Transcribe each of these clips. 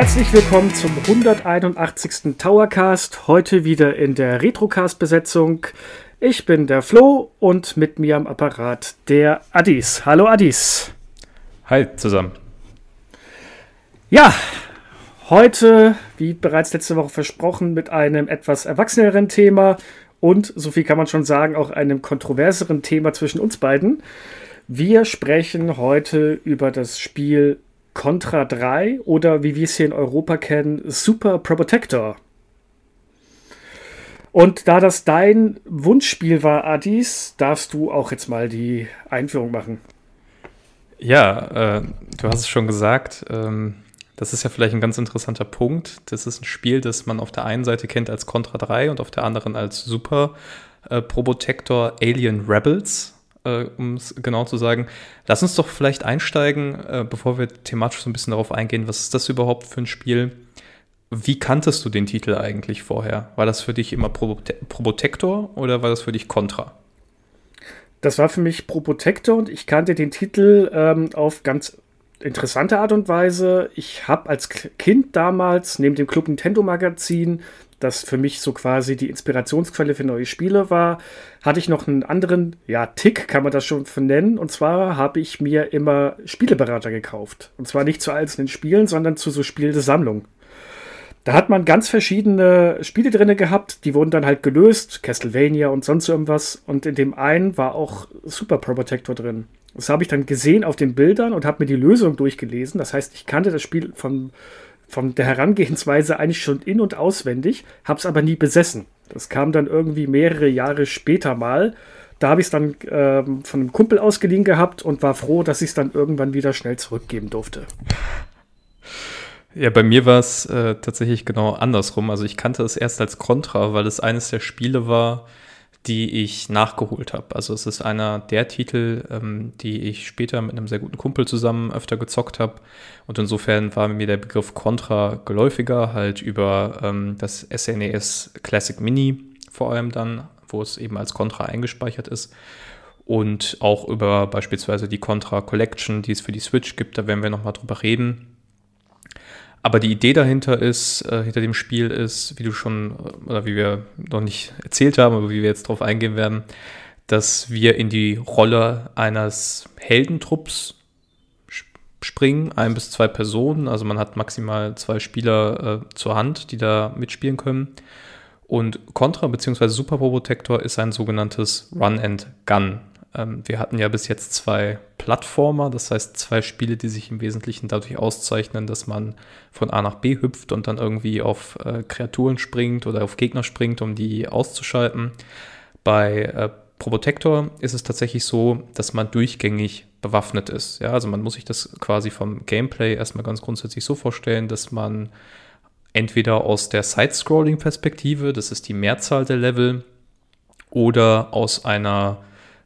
Herzlich willkommen zum 181. Towercast. Heute wieder in der Retrocast-Besetzung. Ich bin der Flo und mit mir am Apparat der Addis. Hallo Addis. Hi zusammen. Ja, heute, wie bereits letzte Woche versprochen, mit einem etwas erwachseneren Thema und, so viel kann man schon sagen, auch einem kontroverseren Thema zwischen uns beiden. Wir sprechen heute über das Spiel Contra 3 oder wie wir es hier in Europa kennen, Super Protector. Und da das dein Wunschspiel war, Adis, darfst du auch jetzt mal die Einführung machen. Ja, äh, du hast es schon gesagt. Ähm, das ist ja vielleicht ein ganz interessanter Punkt. Das ist ein Spiel, das man auf der einen Seite kennt als Contra 3 und auf der anderen als Super äh, Probotector Alien Rebels äh, um es genau zu sagen. Lass uns doch vielleicht einsteigen, äh, bevor wir thematisch so ein bisschen darauf eingehen, was ist das überhaupt für ein Spiel? Wie kanntest du den Titel eigentlich vorher? War das für dich immer Probotector oder war das für dich Contra? Das war für mich Probotector und ich kannte den Titel ähm, auf ganz interessante Art und Weise. Ich habe als Kind damals neben dem Club Nintendo Magazin das für mich so quasi die Inspirationsquelle für neue Spiele war, hatte ich noch einen anderen, ja, Tick kann man das schon nennen. Und zwar habe ich mir immer Spieleberater gekauft. Und zwar nicht zu einzelnen Spielen, sondern zu so Spielesammlung. Da hat man ganz verschiedene Spiele drin gehabt, die wurden dann halt gelöst, Castlevania und sonst irgendwas. Und in dem einen war auch Super Pro Protector drin. Das habe ich dann gesehen auf den Bildern und habe mir die Lösung durchgelesen. Das heißt, ich kannte das Spiel von von der Herangehensweise eigentlich schon in- und auswendig, habe es aber nie besessen. Das kam dann irgendwie mehrere Jahre später mal. Da habe ich es dann ähm, von einem Kumpel ausgeliehen gehabt und war froh, dass ich es dann irgendwann wieder schnell zurückgeben durfte. Ja, bei mir war es äh, tatsächlich genau andersrum. Also ich kannte es erst als Contra, weil es eines der Spiele war, die ich nachgeholt habe. Also es ist einer der Titel, ähm, die ich später mit einem sehr guten Kumpel zusammen öfter gezockt habe. Und insofern war mir der Begriff Contra geläufiger, halt über ähm, das SNES e Classic Mini vor allem dann, wo es eben als Contra eingespeichert ist. Und auch über beispielsweise die Contra Collection, die es für die Switch gibt, da werden wir nochmal drüber reden. Aber die Idee dahinter ist, äh, hinter dem Spiel ist, wie du schon, äh, oder wie wir noch nicht erzählt haben, aber wie wir jetzt drauf eingehen werden, dass wir in die Rolle eines Heldentrupps springen, ein bis zwei Personen. Also man hat maximal zwei Spieler äh, zur Hand, die da mitspielen können. Und Contra bzw. Super Probotector ist ein sogenanntes Run and Gun ähm, wir hatten ja bis jetzt zwei Plattformer, das heißt zwei Spiele, die sich im Wesentlichen dadurch auszeichnen, dass man von A nach B hüpft und dann irgendwie auf äh, Kreaturen springt oder auf Gegner springt, um die auszuschalten. Bei äh, Probotector ist es tatsächlich so, dass man durchgängig bewaffnet ist. Ja, also man muss sich das quasi vom Gameplay erstmal ganz grundsätzlich so vorstellen, dass man entweder aus der Side-Scrolling-Perspektive, das ist die Mehrzahl der Level, oder aus einer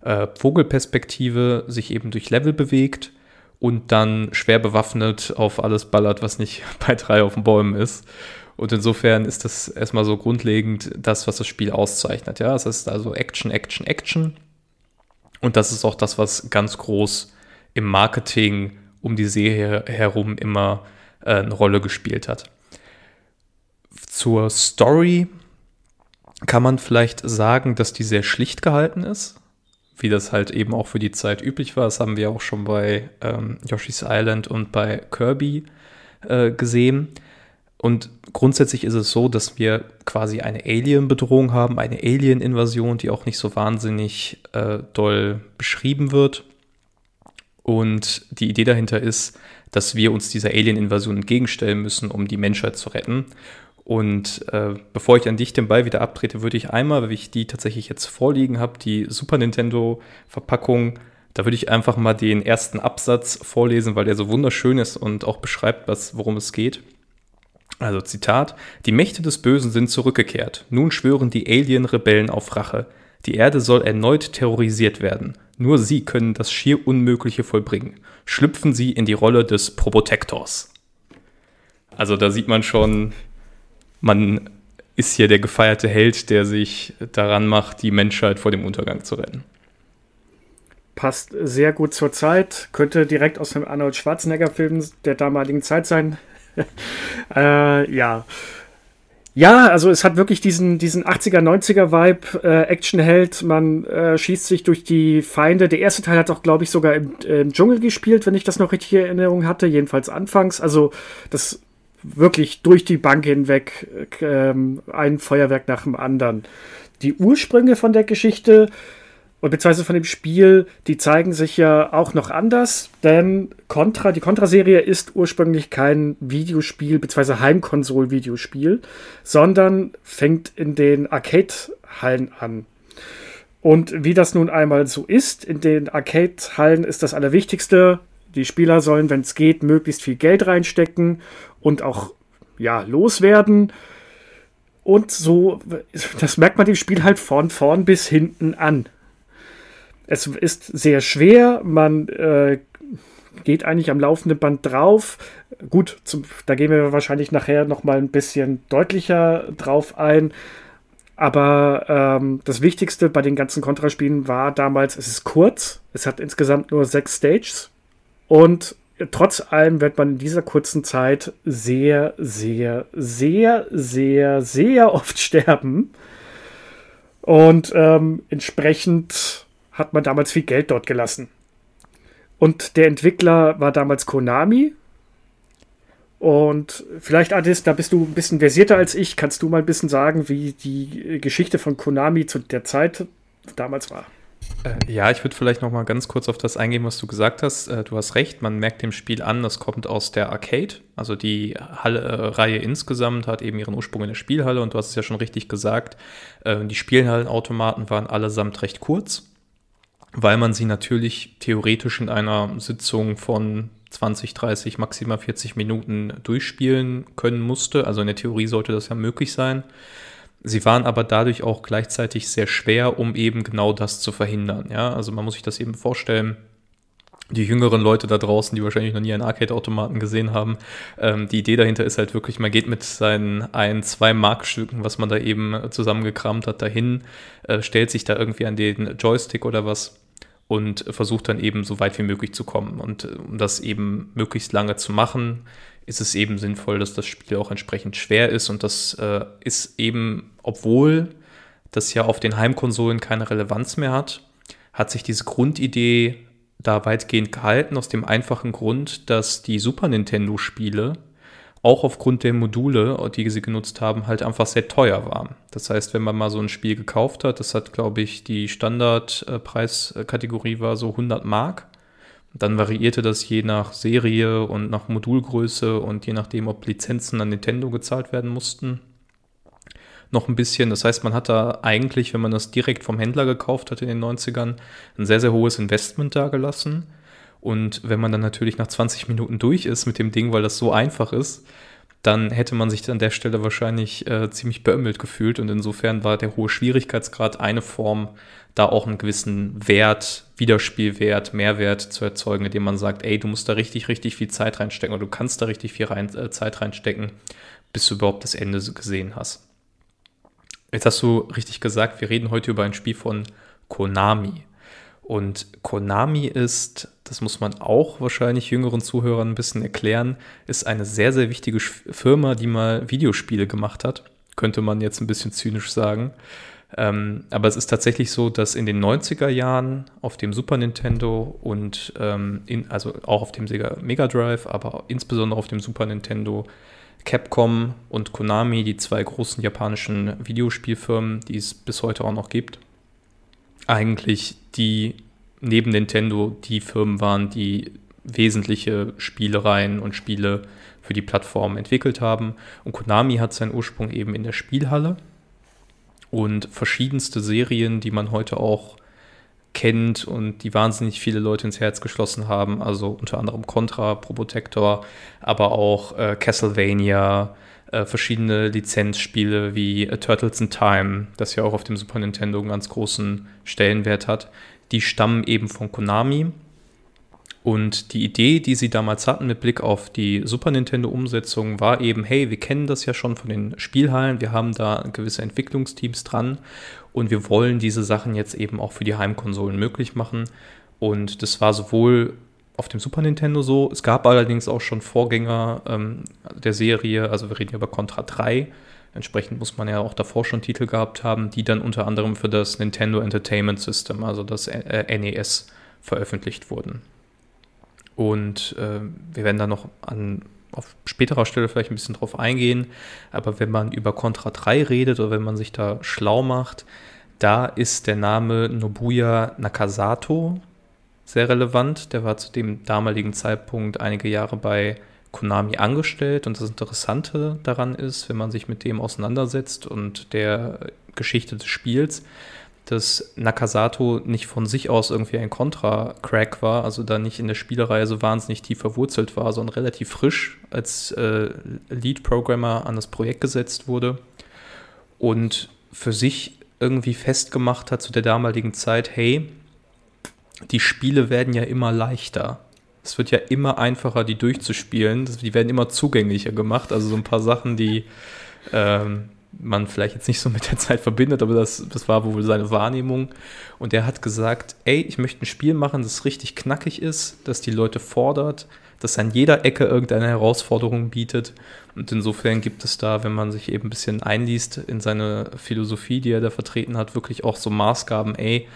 äh, Vogelperspektive sich eben durch Level bewegt und dann schwer bewaffnet auf alles ballert, was nicht bei drei auf den Bäumen ist. Und insofern ist das erstmal so grundlegend das, was das Spiel auszeichnet. Ja, es ist also Action, Action, Action. Und das ist auch das, was ganz groß im Marketing um die Serie herum immer äh, eine Rolle gespielt hat. Zur Story kann man vielleicht sagen, dass die sehr schlicht gehalten ist wie das halt eben auch für die Zeit üblich war. Das haben wir auch schon bei ähm, Yoshi's Island und bei Kirby äh, gesehen. Und grundsätzlich ist es so, dass wir quasi eine Alien-Bedrohung haben, eine Alien-Invasion, die auch nicht so wahnsinnig äh, doll beschrieben wird. Und die Idee dahinter ist, dass wir uns dieser Alien-Invasion entgegenstellen müssen, um die Menschheit zu retten. Und äh, bevor ich an dich den Ball wieder abtrete, würde ich einmal, weil ich die tatsächlich jetzt vorliegen habe, die Super Nintendo-Verpackung, da würde ich einfach mal den ersten Absatz vorlesen, weil der so wunderschön ist und auch beschreibt, was, worum es geht. Also Zitat, die Mächte des Bösen sind zurückgekehrt. Nun schwören die Alien-Rebellen auf Rache. Die Erde soll erneut terrorisiert werden. Nur sie können das schier Unmögliche vollbringen. Schlüpfen sie in die Rolle des Probotectors. Also da sieht man schon, man ist hier der gefeierte Held, der sich daran macht, die Menschheit vor dem Untergang zu retten. Passt sehr gut zur Zeit, könnte direkt aus dem Arnold Schwarzenegger-Film der damaligen Zeit sein. äh, ja. Ja, also es hat wirklich diesen, diesen 80er, 90er Vibe, äh, Actionheld, man äh, schießt sich durch die Feinde. Der erste Teil hat auch, glaube ich, sogar im, im, Dschungel gespielt, wenn ich das noch richtig in Erinnerung hatte, jedenfalls anfangs. Also das wirklich durch die Bank hinweg äh, ein Feuerwerk nach dem anderen. Die Ursprünge von der Geschichte und beziehungsweise von dem Spiel, die zeigen sich ja auch noch anders, denn Contra, die Contra-Serie ist ursprünglich kein Videospiel, beziehungsweise Heimkonsol-Videospiel, sondern fängt in den Arcade-Hallen an. Und wie das nun einmal so ist, in den Arcade-Hallen ist das Allerwichtigste, die Spieler sollen, wenn es geht, möglichst viel Geld reinstecken und auch ja, loswerden. Und so, das merkt man dem Spiel halt von vorn bis hinten an. Es ist sehr schwer, man äh, geht eigentlich am laufenden Band drauf. Gut, zum, da gehen wir wahrscheinlich nachher nochmal ein bisschen deutlicher drauf ein. Aber ähm, das Wichtigste bei den ganzen Kontraspielen war damals, es ist kurz. Es hat insgesamt nur sechs Stages. Und trotz allem wird man in dieser kurzen Zeit sehr, sehr, sehr, sehr, sehr oft sterben. Und ähm, entsprechend hat man damals viel Geld dort gelassen. Und der Entwickler war damals Konami. Und vielleicht, Adis, da bist du ein bisschen versierter als ich. Kannst du mal ein bisschen sagen, wie die Geschichte von Konami zu der Zeit damals war? Äh, ja, ich würde vielleicht noch mal ganz kurz auf das eingehen, was du gesagt hast. Äh, du hast recht, man merkt dem Spiel an, das kommt aus der Arcade. Also die Halle, äh, Reihe insgesamt hat eben ihren Ursprung in der Spielhalle und du hast es ja schon richtig gesagt, äh, die Spielhallenautomaten waren allesamt recht kurz weil man sie natürlich theoretisch in einer Sitzung von 20, 30, maximal 40 Minuten durchspielen können musste. Also in der Theorie sollte das ja möglich sein. Sie waren aber dadurch auch gleichzeitig sehr schwer, um eben genau das zu verhindern. Ja, also man muss sich das eben vorstellen. Die jüngeren Leute da draußen, die wahrscheinlich noch nie einen Arcade-Automaten gesehen haben, ähm, die Idee dahinter ist halt wirklich, man geht mit seinen ein, zwei Markstücken, was man da eben zusammengekramt hat, dahin, äh, stellt sich da irgendwie an den Joystick oder was und versucht dann eben so weit wie möglich zu kommen. Und äh, um das eben möglichst lange zu machen, ist es eben sinnvoll, dass das Spiel auch entsprechend schwer ist. Und das äh, ist eben, obwohl das ja auf den Heimkonsolen keine Relevanz mehr hat, hat sich diese Grundidee da weitgehend gehalten, aus dem einfachen Grund, dass die Super Nintendo-Spiele auch aufgrund der Module, die sie genutzt haben, halt einfach sehr teuer waren. Das heißt, wenn man mal so ein Spiel gekauft hat, das hat, glaube ich, die Standardpreiskategorie war so 100 Mark. Dann variierte das je nach Serie und nach Modulgröße und je nachdem, ob Lizenzen an Nintendo gezahlt werden mussten. Noch ein bisschen. Das heißt, man hat da eigentlich, wenn man das direkt vom Händler gekauft hat in den 90ern, ein sehr, sehr hohes Investment dagelassen. Und wenn man dann natürlich nach 20 Minuten durch ist mit dem Ding, weil das so einfach ist, dann hätte man sich an der Stelle wahrscheinlich äh, ziemlich beömmelt gefühlt. Und insofern war der hohe Schwierigkeitsgrad eine Form, da auch einen gewissen Wert, Wiederspielwert, Mehrwert zu erzeugen, indem man sagt, ey, du musst da richtig, richtig viel Zeit reinstecken oder du kannst da richtig viel rein, äh, Zeit reinstecken, bis du überhaupt das Ende gesehen hast. Jetzt hast du richtig gesagt, wir reden heute über ein Spiel von Konami. Und Konami ist, das muss man auch wahrscheinlich jüngeren Zuhörern ein bisschen erklären, ist eine sehr, sehr wichtige Firma, die mal Videospiele gemacht hat. Könnte man jetzt ein bisschen zynisch sagen. Ähm, aber es ist tatsächlich so, dass in den 90er Jahren auf dem Super Nintendo und ähm, in, also auch auf dem Sega Mega Drive, aber insbesondere auf dem Super Nintendo Capcom und Konami, die zwei großen japanischen Videospielfirmen, die es bis heute auch noch gibt, eigentlich die neben Nintendo die Firmen waren, die wesentliche Spielereien und Spiele für die Plattform entwickelt haben. Und Konami hat seinen Ursprung eben in der Spielhalle und verschiedenste Serien, die man heute auch kennt und die wahnsinnig viele Leute ins Herz geschlossen haben. Also unter anderem Contra, Probotector, aber auch äh, Castlevania, äh, verschiedene Lizenzspiele wie äh, Turtles in Time, das ja auch auf dem Super Nintendo einen ganz großen Stellenwert hat, die stammen eben von Konami. Und die Idee, die sie damals hatten mit Blick auf die Super Nintendo-Umsetzung, war eben, hey, wir kennen das ja schon von den Spielhallen, wir haben da gewisse Entwicklungsteams dran und wir wollen diese Sachen jetzt eben auch für die Heimkonsolen möglich machen. Und das war sowohl auf dem Super Nintendo so. Es gab allerdings auch schon Vorgänger ähm, der Serie, also wir reden ja über Contra 3. Entsprechend muss man ja auch davor schon Titel gehabt haben, die dann unter anderem für das Nintendo Entertainment System, also das äh, NES, veröffentlicht wurden. Und äh, wir werden da noch an auf späterer Stelle vielleicht ein bisschen drauf eingehen. Aber wenn man über Contra 3 redet oder wenn man sich da schlau macht, da ist der Name Nobuya Nakasato sehr relevant. Der war zu dem damaligen Zeitpunkt einige Jahre bei Konami angestellt. Und das Interessante daran ist, wenn man sich mit dem auseinandersetzt und der Geschichte des Spiels, dass Nakasato nicht von sich aus irgendwie ein Contra-Crack war, also da nicht in der Spielereihe so wahnsinnig tief verwurzelt war, sondern relativ frisch als äh, Lead-Programmer an das Projekt gesetzt wurde und für sich irgendwie festgemacht hat zu der damaligen Zeit, hey, die Spiele werden ja immer leichter. Es wird ja immer einfacher, die durchzuspielen. Die werden immer zugänglicher gemacht. Also so ein paar Sachen, die ähm, man vielleicht jetzt nicht so mit der Zeit verbindet, aber das, das war wohl seine Wahrnehmung. Und er hat gesagt, ey, ich möchte ein Spiel machen, das richtig knackig ist, das die Leute fordert, das an jeder Ecke irgendeine Herausforderung bietet. Und insofern gibt es da, wenn man sich eben ein bisschen einliest in seine Philosophie, die er da vertreten hat, wirklich auch so Maßgaben, ey,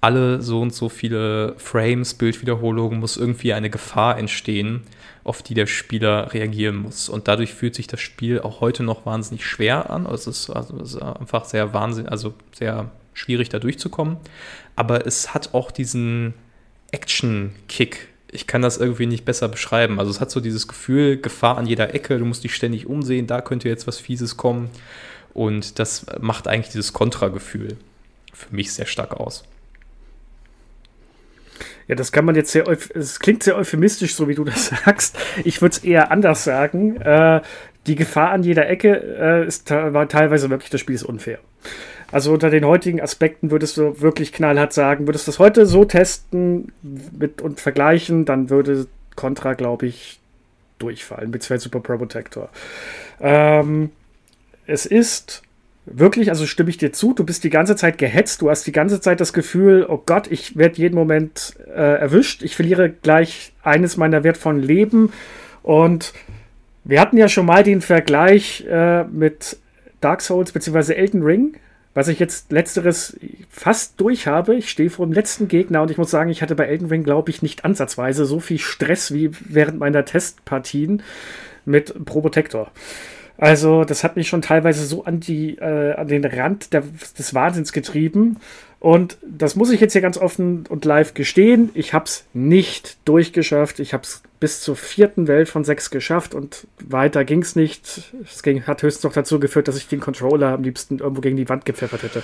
alle so und so viele Frames, Bildwiederholungen muss irgendwie eine Gefahr entstehen, auf die der Spieler reagieren muss. Und dadurch fühlt sich das Spiel auch heute noch wahnsinnig schwer an. Also es ist, also es ist einfach sehr wahnsinnig, also sehr schwierig da durchzukommen. Aber es hat auch diesen Action-Kick. Ich kann das irgendwie nicht besser beschreiben. Also es hat so dieses Gefühl, Gefahr an jeder Ecke, du musst dich ständig umsehen, da könnte jetzt was Fieses kommen. Und das macht eigentlich dieses Kontragefühl für mich sehr stark aus. Ja, das kann man jetzt sehr, es klingt sehr euphemistisch, so wie du das sagst. Ich würde es eher anders sagen. Äh, die Gefahr an jeder Ecke äh, ist war teilweise wirklich, das Spiel ist unfair. Also unter den heutigen Aspekten würdest du wirklich knallhart sagen, würdest du das heute so testen mit, und vergleichen, dann würde Contra, glaube ich, durchfallen, beziehungsweise Super Pro Protector. Ähm, es ist wirklich, also stimme ich dir zu, du bist die ganze Zeit gehetzt, du hast die ganze Zeit das Gefühl, oh Gott, ich werde jeden Moment äh, erwischt, ich verliere gleich eines meiner wertvollen Leben. Und wir hatten ja schon mal den Vergleich äh, mit Dark Souls bzw. Elden Ring, was ich jetzt letzteres fast durch habe. Ich stehe vor dem letzten Gegner und ich muss sagen, ich hatte bei Elden Ring, glaube ich, nicht ansatzweise so viel Stress wie während meiner Testpartien mit Probotector. Also, das hat mich schon teilweise so an, die, äh, an den Rand der, des Wahnsinns getrieben. Und das muss ich jetzt hier ganz offen und live gestehen. Ich habe es nicht durchgeschafft. Ich habe es bis zur vierten Welt von sechs geschafft und weiter ging es nicht. Es hat höchstens noch dazu geführt, dass ich den Controller am liebsten irgendwo gegen die Wand gepfeffert hätte.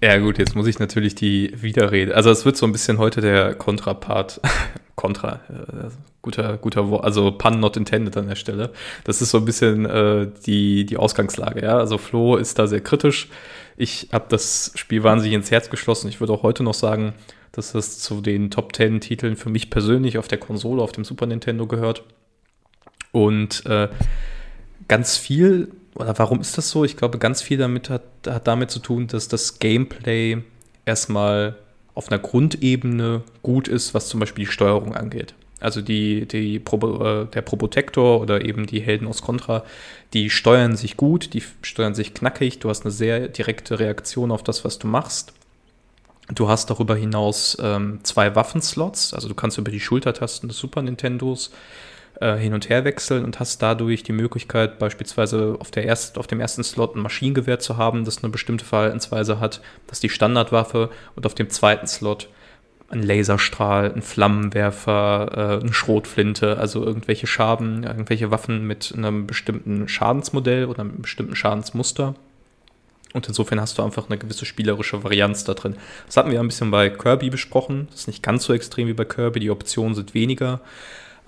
Ja, gut, jetzt muss ich natürlich die Widerrede. Also, es wird so ein bisschen heute der Kontrapart. Kontra, äh, guter, guter Wort, also Pun not intended an der Stelle. Das ist so ein bisschen äh, die, die Ausgangslage, ja. Also, Flo ist da sehr kritisch. Ich habe das Spiel wahnsinnig ins Herz geschlossen. Ich würde auch heute noch sagen, dass es zu den Top 10 Titeln für mich persönlich auf der Konsole, auf dem Super Nintendo gehört. Und äh, ganz viel oder warum ist das so? Ich glaube, ganz viel damit hat, hat damit zu tun, dass das Gameplay erstmal auf einer Grundebene gut ist, was zum Beispiel die Steuerung angeht. Also die, die Probo, äh, der Probotector oder eben die Helden aus Contra, die steuern sich gut, die steuern sich knackig, du hast eine sehr direkte Reaktion auf das, was du machst. Du hast darüber hinaus ähm, zwei Waffenslots, also du kannst über die Schultertasten des Super Nintendos äh, hin und her wechseln und hast dadurch die Möglichkeit, beispielsweise auf, der erst, auf dem ersten Slot ein Maschinengewehr zu haben, das eine bestimmte Verhaltensweise hat, das ist die Standardwaffe, und auf dem zweiten Slot ein Laserstrahl, ein Flammenwerfer, äh, eine Schrotflinte, also irgendwelche Schaden, irgendwelche Waffen mit einem bestimmten Schadensmodell oder einem bestimmten Schadensmuster. Und insofern hast du einfach eine gewisse spielerische Varianz da drin. Das hatten wir ein bisschen bei Kirby besprochen. Das ist nicht ganz so extrem wie bei Kirby. Die Optionen sind weniger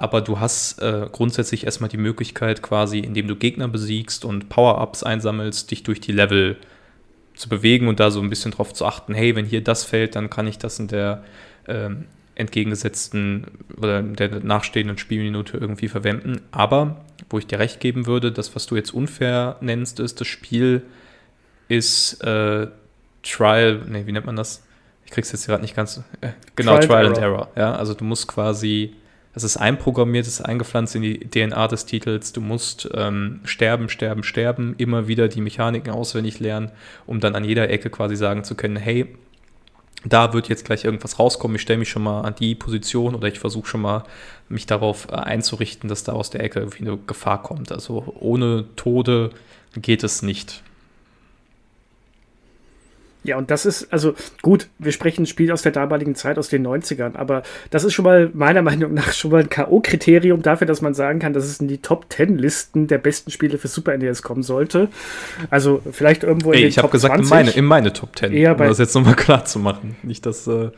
aber du hast äh, grundsätzlich erstmal die Möglichkeit, quasi, indem du Gegner besiegst und Power-Ups einsammelst, dich durch die Level zu bewegen und da so ein bisschen drauf zu achten, hey, wenn hier das fällt, dann kann ich das in der äh, entgegengesetzten oder der nachstehenden Spielminute irgendwie verwenden. Aber, wo ich dir recht geben würde, das, was du jetzt unfair nennst, ist, das Spiel ist äh, Trial, nee, wie nennt man das? Ich krieg's jetzt gerade nicht ganz, äh, genau, Trial, Trial and Error. Error. Ja, also du musst quasi Es ist einprogrammiert, es ist eingepflanzt in die DNA des Titels. Du musst ähm, sterben, sterben, sterben, immer wieder die Mechaniken auswendig lernen, um dann an jeder Ecke quasi sagen zu können, hey, da wird jetzt gleich irgendwas rauskommen, ich stelle mich schon mal an die Position oder ich versuche schon mal mich darauf äh, einzurichten, dass da aus der Ecke irgendwie eine Gefahr kommt. Also ohne Tode geht es nicht. Ja, und das ist, also gut, wir sprechen ein Spiel aus der damaligen Zeit, aus den 90ern, aber das ist schon mal meiner Meinung nach schon mal ein K.O.-Kriterium dafür, dass man sagen kann, dass es in die Top 10 Listen der besten Spiele für Super NES kommen sollte. Also vielleicht irgendwo in Ey, den ich habe gesagt, 20. in meine, in meine Top 10, Eher um das jetzt nochmal klar zu machen. Nicht, dass. Äh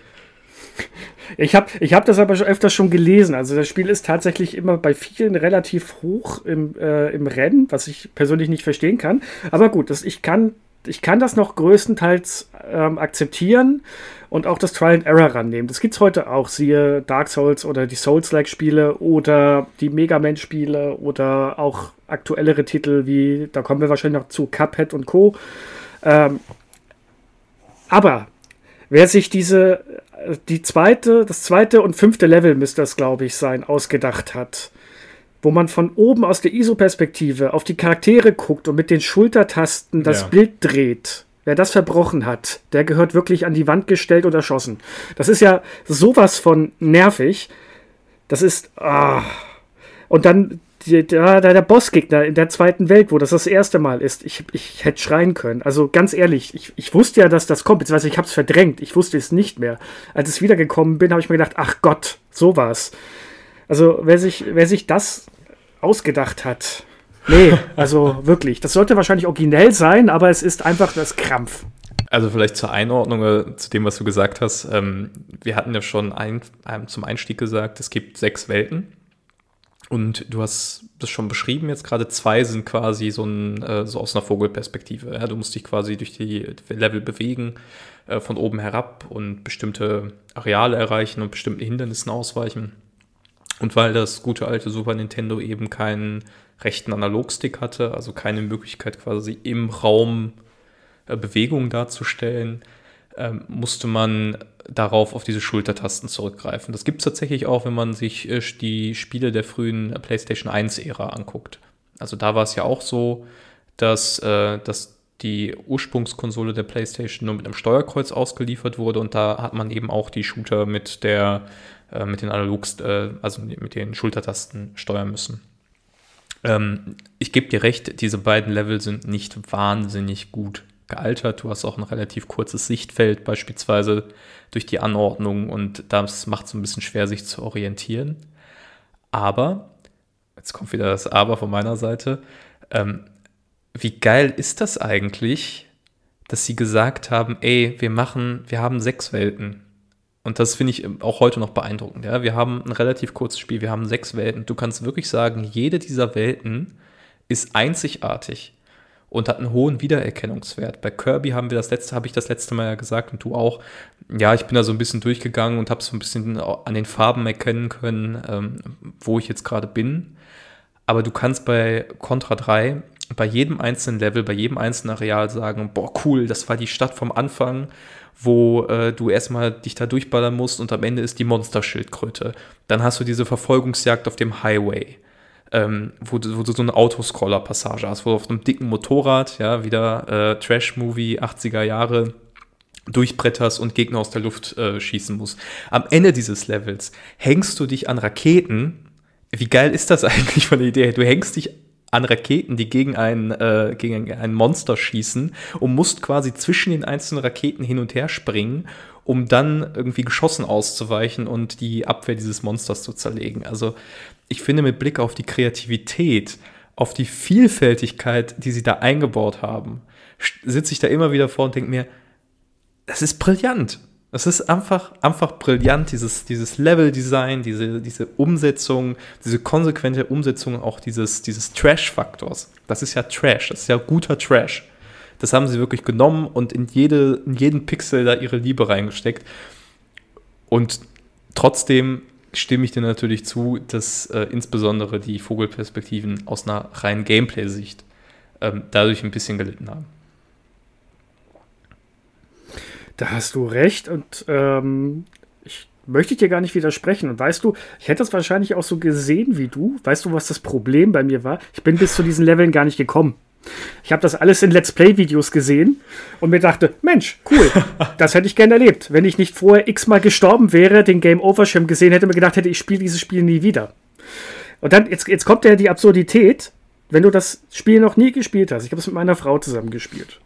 ich habe ich hab das aber schon öfters schon gelesen. Also das Spiel ist tatsächlich immer bei vielen relativ hoch im, äh, im Rennen, was ich persönlich nicht verstehen kann. Aber gut, das, ich kann ich kann das noch größtenteils ähm, akzeptieren und auch das Trial and Error rannehmen. Das gibt es heute auch, siehe Dark Souls oder die Souls-like-Spiele oder die Mega Man-Spiele oder auch aktuellere Titel wie, da kommen wir wahrscheinlich noch zu Cuphead und Co. Ähm, aber wer sich diese, die zweite, das zweite und fünfte Level müsste das, glaube ich, sein, ausgedacht hat, wo man von oben aus der ISO-Perspektive auf die Charaktere guckt und mit den Schultertasten das ja. Bild dreht. Wer das verbrochen hat, der gehört wirklich an die Wand gestellt und erschossen. Das ist ja sowas von nervig. Das ist. Ah. Und dann die, der, der Bossgegner in der zweiten Welt, wo das das erste Mal ist. Ich, ich hätte schreien können. Also ganz ehrlich, ich, ich wusste ja, dass das kommt, beziehungsweise ich habe es verdrängt. Ich wusste es nicht mehr. Als es wiedergekommen bin, habe ich mir gedacht, ach Gott, sowas. Also wer sich, wer sich das ausgedacht hat. Nee, also wirklich. Das sollte wahrscheinlich originell sein, aber es ist einfach das Krampf. Also vielleicht zur Einordnung äh, zu dem, was du gesagt hast. Ähm, wir hatten ja schon ein, zum Einstieg gesagt, es gibt sechs Welten. Und du hast das schon beschrieben, jetzt gerade zwei sind quasi so, ein, äh, so aus einer Vogelperspektive. Ja? Du musst dich quasi durch die Level bewegen, äh, von oben herab und bestimmte Areale erreichen und bestimmten Hindernissen ausweichen. Und weil das gute alte Super Nintendo eben keinen rechten Analogstick hatte, also keine Möglichkeit quasi im Raum äh, Bewegungen darzustellen, ähm, musste man darauf auf diese Schultertasten zurückgreifen. Das gibt es tatsächlich auch, wenn man sich äh, die Spiele der frühen PlayStation 1-Ära anguckt. Also da war es ja auch so, dass, äh, dass die Ursprungskonsole der PlayStation nur mit einem Steuerkreuz ausgeliefert wurde und da hat man eben auch die Shooter mit der äh, mit den Analogs, äh, also mit den Schultertasten steuern müssen. Ähm, ich gebe dir recht, diese beiden Level sind nicht wahnsinnig gut gealtert. Du hast auch ein relativ kurzes Sichtfeld, beispielsweise durch die Anordnung, und das macht es ein bisschen schwer, sich zu orientieren. Aber, jetzt kommt wieder das Aber von meiner Seite, ähm, wie geil ist das eigentlich, dass sie gesagt haben, ey, wir machen, wir haben sechs Welten. Und das finde ich auch heute noch beeindruckend. Ja? Wir haben ein relativ kurzes Spiel, wir haben sechs Welten. Du kannst wirklich sagen, jede dieser Welten ist einzigartig und hat einen hohen Wiedererkennungswert. Bei Kirby haben wir das letzte, habe ich das letzte Mal ja gesagt und du auch. Ja, ich bin da so ein bisschen durchgegangen und habe so ein bisschen an den Farben erkennen können, ähm, wo ich jetzt gerade bin. Aber du kannst bei Contra 3 bei jedem einzelnen Level, bei jedem einzelnen Areal sagen, boah, cool, das war die Stadt vom Anfang wo äh, du erstmal dich da durchballern musst und am Ende ist die Monsterschildkröte. Dann hast du diese Verfolgungsjagd auf dem Highway. Ähm, wo, du, wo du so eine Autoscroller-Passage hast, wo du auf einem dicken Motorrad, ja, wieder äh, Trash-Movie 80er Jahre durchbretterst und Gegner aus der Luft äh, schießen musst. Am Ende dieses Levels hängst du dich an Raketen. Wie geil ist das eigentlich von der Idee? Du hängst dich an Raketen, die gegen ein, äh, gegen ein Monster schießen und musst quasi zwischen den einzelnen Raketen hin und her springen, um dann irgendwie Geschossen auszuweichen und die Abwehr dieses Monsters zu zerlegen. Also ich finde mit Blick auf die Kreativität, auf die Vielfältigkeit, die sie da eingebaut haben, sitze ich da immer wieder vor und denke mir, das ist brillant. Es ist einfach, einfach brillant, dieses, dieses Level-Design, diese, diese Umsetzung, diese konsequente Umsetzung auch dieses, dieses Trash-Faktors. Das ist ja Trash, das ist ja guter Trash. Das haben sie wirklich genommen und in, jede, in jeden Pixel da ihre Liebe reingesteckt. Und trotzdem stimme ich dir natürlich zu, dass äh, insbesondere die Vogelperspektiven aus einer reinen Gameplay-Sicht ähm, dadurch ein bisschen gelitten haben. Da hast du recht und ähm, ich möchte ich dir gar nicht widersprechen. Und weißt du, ich hätte es wahrscheinlich auch so gesehen wie du. Weißt du, was das Problem bei mir war? Ich bin bis zu diesen Leveln gar nicht gekommen. Ich habe das alles in Let's Play-Videos gesehen und mir dachte, Mensch, cool, das hätte ich gerne erlebt. Wenn ich nicht vorher x-mal gestorben wäre, den Game Over-Schirm gesehen hätte, mir gedacht hätte, ich spiele dieses Spiel nie wieder. Und dann, jetzt, jetzt kommt ja die Absurdität, wenn du das Spiel noch nie gespielt hast. Ich habe es mit meiner Frau zusammen gespielt.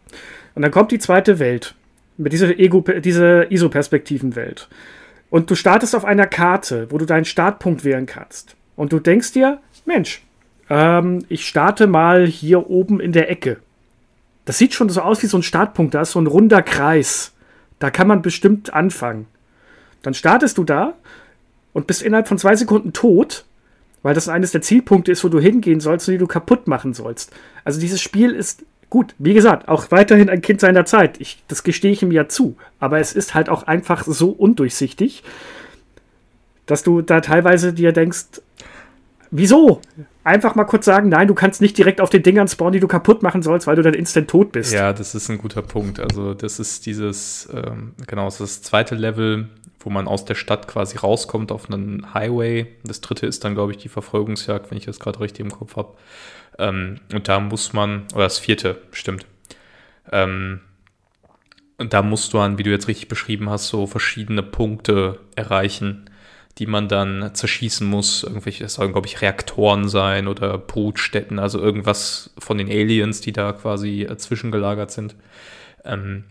Und dann kommt die zweite Welt. Mit dieser, Ego, dieser ISO-Perspektiven-Welt. Und du startest auf einer Karte, wo du deinen Startpunkt wählen kannst. Und du denkst dir, Mensch, ähm, ich starte mal hier oben in der Ecke. Das sieht schon so aus wie so ein Startpunkt. Da ist so ein runder Kreis. Da kann man bestimmt anfangen. Dann startest du da und bist innerhalb von zwei Sekunden tot, weil das eines der Zielpunkte ist, wo du hingehen sollst und die du kaputt machen sollst. Also dieses Spiel ist gut, wie gesagt, auch weiterhin ein Kind seiner Zeit. Ich, das gestehe ich ihm ja zu. Aber es ist halt auch einfach so undurchsichtig, dass du da teilweise dir denkst, wieso? Einfach mal kurz sagen, nein, du kannst nicht direkt auf den Dingern spawnen, die du kaputt machen sollst, weil du dann instant tot bist. Ja, das ist ein guter Punkt. Also das ist dieses, ähm, genau, das, ist das zweite Level, wo man aus der Stadt quasi rauskommt auf einen Highway. Das dritte ist dann, glaube ich, die Verfolgungsjagd, wenn ich das gerade richtig im Kopf habe. Ähm, und da muss man, oder das vierte, stimmt. Ähm, und da musst du an, wie du jetzt richtig beschrieben hast, so verschiedene Punkte erreichen, die man dann zerschießen muss. Irgendwelche, es sollen, glaube ich, Reaktoren sein oder Brutstätten, also irgendwas von den Aliens, die da quasi äh, zwischengelagert sind. Ähm,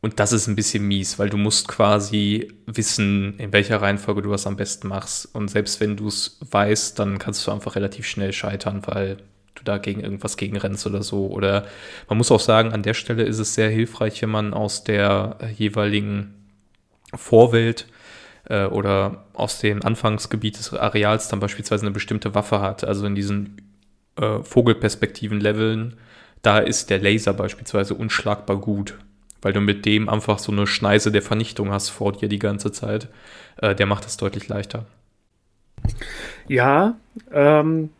und das ist ein bisschen mies, weil du musst quasi wissen, in welcher Reihenfolge du was am besten machst. Und selbst wenn du es weißt, dann kannst du einfach relativ schnell scheitern, weil du da gegen irgendwas gegenrennst oder so. Oder man muss auch sagen, an der Stelle ist es sehr hilfreich, wenn man aus der jeweiligen Vorwelt äh, oder aus dem Anfangsgebiet des Areals dann beispielsweise eine bestimmte Waffe hat. Also in diesen äh, Vogelperspektiven-Leveln, da ist der Laser beispielsweise unschlagbar gut weil du mit dem einfach so eine Schneise der Vernichtung hast vor dir die ganze Zeit. Äh, der macht es deutlich leichter. Ja, ähm,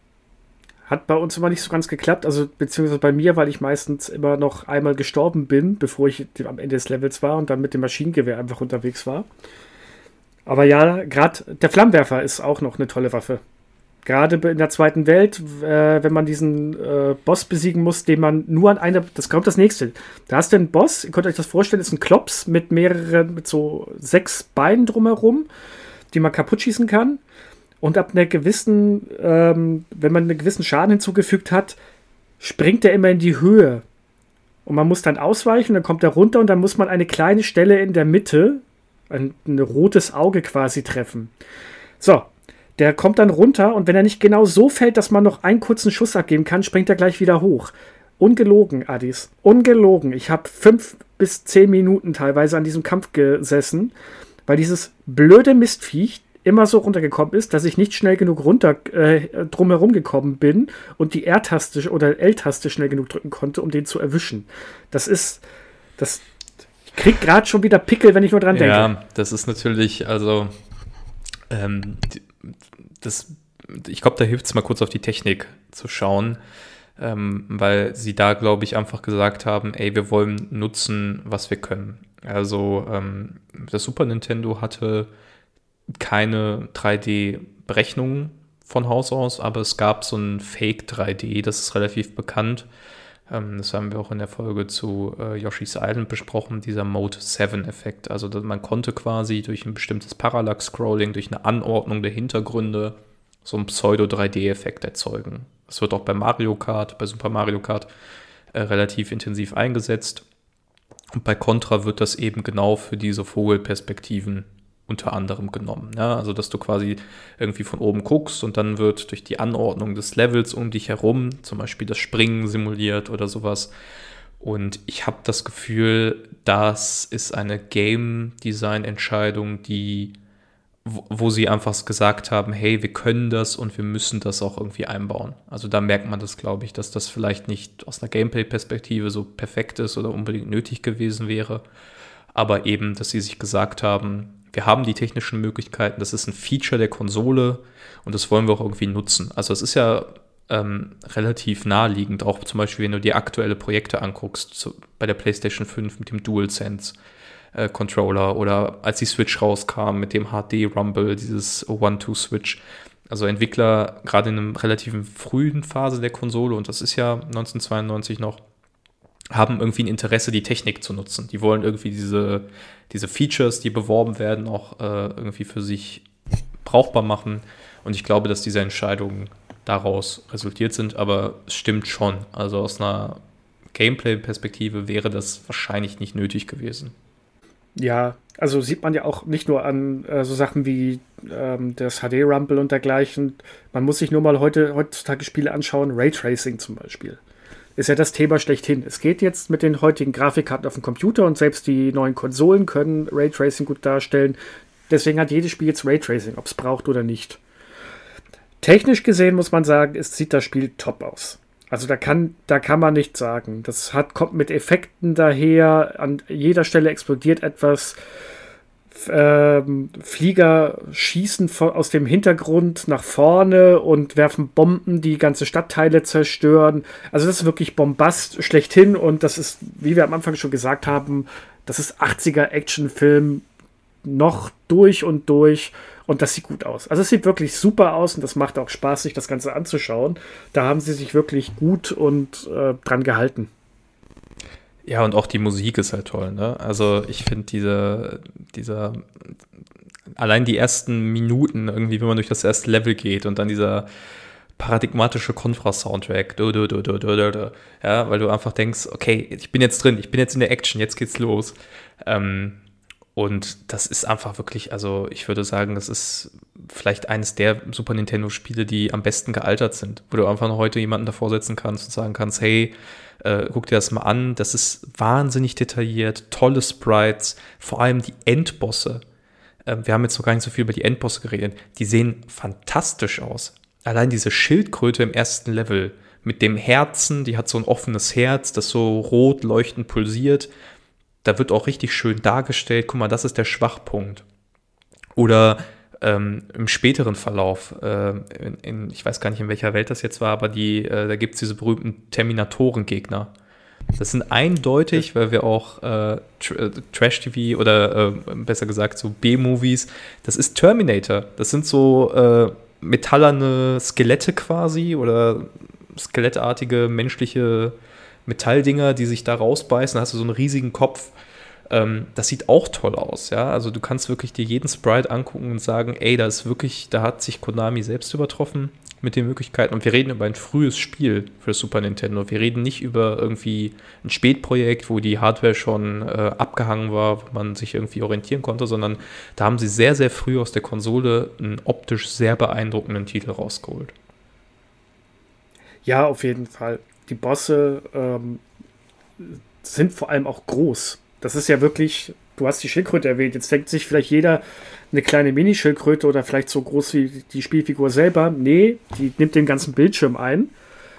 hat bei uns immer nicht so ganz geklappt, also beziehungsweise bei mir, weil ich meistens immer noch einmal gestorben bin, bevor ich am Ende des Levels war und dann mit dem Maschinengewehr einfach unterwegs war. Aber ja, gerade der Flammenwerfer ist auch noch eine tolle Waffe. Gerade in der zweiten Welt, äh, wenn man diesen äh, Boss besiegen muss, den man nur an einer, das kommt das nächste. Da hast du einen Boss, ihr könnt euch das vorstellen, ist ein Klops mit mehreren, mit so sechs Beinen drumherum, die man kaputt schießen kann. Und ab einer gewissen, ähm, wenn man einen gewissen Schaden hinzugefügt hat, springt er immer in die Höhe. Und man muss dann ausweichen, dann kommt er runter und dann muss man eine kleine Stelle in der Mitte, ein, ein rotes Auge quasi treffen. So, der kommt dann runter und wenn er nicht genau so fällt, dass man noch einen kurzen Schuss abgeben kann, springt er gleich wieder hoch. Ungelogen, Adis. Ungelogen. Ich habe fünf bis zehn Minuten teilweise an diesem Kampf gesessen, weil dieses blöde Mistviech immer so runtergekommen ist, dass ich nicht schnell genug runter äh, drumherum gekommen bin und die R-Taste oder L-Taste schnell genug drücken konnte, um den zu erwischen. Das ist, das, ich krieg gerade schon wieder Pickel, wenn ich nur dran denke. Ja, das ist natürlich, also, ähm, das, ich glaube, da hilft es mal kurz auf die Technik zu schauen, ähm, weil sie da, glaube ich, einfach gesagt haben, ey, wir wollen nutzen, was wir können. Also ähm, das Super Nintendo hatte keine 3D-Berechnungen von Haus aus, aber es gab so ein Fake 3D, das ist relativ bekannt. Ähm, das haben wir auch in der Folge zu äh, Yoshi's Island besprochen, dieser Mode 7-Effekt. Also man konnte quasi durch ein bestimmtes Parallax-Scrolling, durch eine Anordnung der Hintergründe so einen Pseudo-3D-Effekt erzeugen. Das wird auch bei Mario Kart, bei Super Mario Kart äh, relativ intensiv eingesetzt. Und bei Contra wird das eben genau für diese Vogelperspektiven unter anderem genommen. Ja? Also, dass du quasi irgendwie von oben guckst und dann wird durch die Anordnung des Levels um dich herum zum Beispiel das Springen simuliert oder sowas. Und ich habe das Gefühl, das ist eine Game Design Entscheidung, die wo sie einfach gesagt haben, hey, wir können das und wir müssen das auch irgendwie einbauen. Also da merkt man das, glaube ich, dass das vielleicht nicht aus einer Gameplay-Perspektive so perfekt ist oder unbedingt nötig gewesen wäre, aber eben, dass sie sich gesagt haben, wir haben die technischen Möglichkeiten, das ist ein Feature der Konsole und das wollen wir auch irgendwie nutzen. Also es ist ja ähm, relativ naheliegend, auch zum Beispiel, wenn du dir aktuelle Projekte anguckst, so bei der PlayStation 5 mit dem DualSense. äh, Controller oder als die Switch rauskam mit dem HD Rumble, dieses One-Two-Switch. Also Entwickler gerade in einer relativen frühen Phase der Konsole, und das ist ja 1992 noch, haben irgendwie ein Interesse, die Technik zu nutzen. Die wollen irgendwie diese, diese Features, die beworben werden, auch äh, irgendwie für sich brauchbar machen. Und ich glaube, dass diese Entscheidungen daraus resultiert sind, aber es stimmt schon. Also aus einer Gameplay-Perspektive wäre das wahrscheinlich nicht nötig gewesen. Ja, also sieht man ja auch nicht nur an äh, so Sachen wie ähm, das HD-Rumble und dergleichen. Man muss sich nur mal heute, heutzutage Spiele anschauen, Raytracing zum Beispiel. Ist ja das Thema schlechthin. Es geht jetzt mit den heutigen Grafikkarten auf dem Computer und selbst die neuen Konsolen können Raytracing gut darstellen. Deswegen hat jedes Spiel jetzt Raytracing, ob es braucht oder nicht. Technisch gesehen muss man sagen, es sieht das Spiel top aus. Also da kann, da kann man nichts sagen. Das hat, kommt mit Effekten daher. An jeder Stelle explodiert etwas. Ähm, Flieger schießen aus dem Hintergrund nach vorne und werfen Bomben, die ganze Stadtteile zerstören. Also das ist wirklich Bombast schlechthin und das ist, wie wir am Anfang schon gesagt haben, das ist 80er Actionfilm noch durch und durch. Und das sieht gut aus. Also es sieht wirklich super aus und das macht auch Spaß, sich das Ganze anzuschauen. Da haben sie sich wirklich gut und äh, dran gehalten. Ja, und auch die Musik ist halt toll, ne? Also ich finde diese, dieser, allein die ersten Minuten irgendwie, wenn man durch das erste Level geht und dann dieser paradigmatische Contra-Soundtrack, ja, weil du einfach denkst, okay, ich bin jetzt drin, ich bin jetzt in der Action, jetzt geht's los. Ähm, und das ist einfach wirklich, also ich würde sagen, das ist vielleicht eines der Super Nintendo-Spiele, die am besten gealtert sind, wo du einfach noch heute jemanden davor setzen kannst und sagen kannst, hey, äh, guck dir das mal an, das ist wahnsinnig detailliert, tolle Sprites, vor allem die Endbosse. Äh, wir haben jetzt noch gar nicht so viel über die Endbosse geredet, die sehen fantastisch aus. Allein diese Schildkröte im ersten Level mit dem Herzen, die hat so ein offenes Herz, das so rot leuchtend pulsiert da wird auch richtig schön dargestellt, guck mal, das ist der Schwachpunkt. Oder ähm, im späteren Verlauf, äh, in, in, ich weiß gar nicht, in welcher Welt das jetzt war, aber die, äh, da gibt es diese berühmten Terminatoren-Gegner. Das sind eindeutig, weil wir auch äh, Tr äh, Trash-TV oder äh, besser gesagt so B-Movies, das ist Terminator. Das sind so äh, metallerne Skelette quasi oder skelettartige menschliche Metalldinger, die sich da rausbeißen, dann hast du so einen riesigen Kopf. Ähm, das sieht auch toll aus, ja. Also du kannst wirklich dir jeden Sprite angucken und sagen, ey, da ist wirklich, da hat sich Konami selbst übertroffen mit den Möglichkeiten. Und wir reden über ein frühes Spiel für das Super Nintendo. Wir reden nicht über irgendwie ein Spätprojekt, wo die Hardware schon äh, abgehangen war, wo man sich irgendwie orientieren konnte, sondern da haben sie sehr, sehr früh aus der Konsole einen optisch sehr beeindruckenden Titel rausgeholt. Ja, auf jeden Fall die Bosse ähm, sind vor allem auch groß. Das ist ja wirklich, du hast die Schildkröte erwähnt, jetzt denkt sich vielleicht jeder eine kleine Mini-Schildkröte oder vielleicht so groß wie die Spielfigur selber. Nee, die nimmt den ganzen Bildschirm ein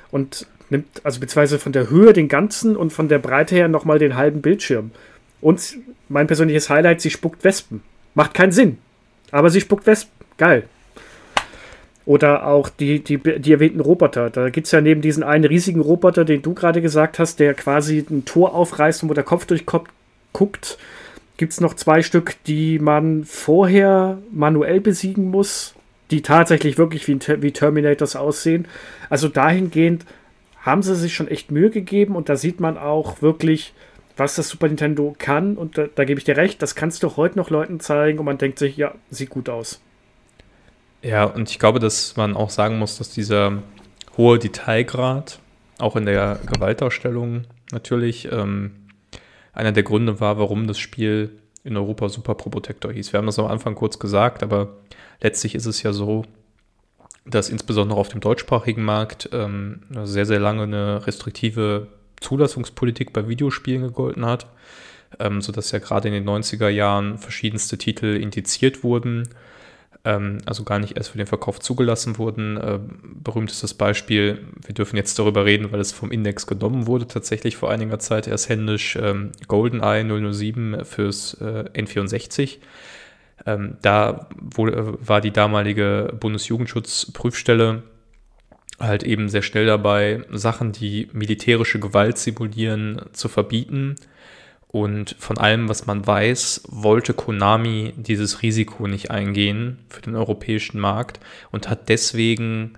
und nimmt, also beziehungsweise von der Höhe den ganzen und von der Breite her nochmal den halben Bildschirm. Und mein persönliches Highlight, sie spuckt Wespen. Macht keinen Sinn. Aber sie spuckt Wespen. Geil. Oder auch die, die, die erwähnten Roboter. Da gibt es ja neben diesen einen riesigen Roboter, den du gerade gesagt hast, der quasi ein Tor aufreißt und wo der Kopf durchguckt, gibt es noch zwei Stück, die man vorher manuell besiegen muss, die tatsächlich wirklich wie, wie Terminators aussehen. Also dahingehend haben sie sich schon echt Mühe gegeben und da sieht man auch wirklich, was das Super Nintendo kann. Und da, da gebe ich dir recht, das kannst du heute noch Leuten zeigen und man denkt sich, ja, sieht gut aus. Ja, und ich glaube, dass man auch sagen muss, dass dieser hohe Detailgrad auch in der Gewaltdarstellung natürlich ähm, einer der Gründe war, warum das Spiel in Europa Super Pro Protector hieß. Wir haben das am Anfang kurz gesagt, aber letztlich ist es ja so, dass insbesondere auf dem deutschsprachigen Markt ähm, sehr, sehr lange eine restriktive Zulassungspolitik bei Videospielen gegolten hat, ähm, sodass ja gerade in den 90er Jahren verschiedenste Titel indiziert wurden also gar nicht erst für den Verkauf zugelassen wurden. Äh, berühmtestes Beispiel, wir dürfen jetzt darüber reden, weil es vom Index genommen wurde, tatsächlich vor einiger Zeit erst händisch ähm, GoldenEye 007 fürs äh, N64. Ähm, da äh, war die damalige Bundesjugendschutzprüfstelle halt eben sehr schnell dabei, Sachen, die militärische Gewalt simulieren, zu verbieten Und von allem, was man weiß, wollte Konami dieses Risiko nicht eingehen für den europäischen Markt und hat deswegen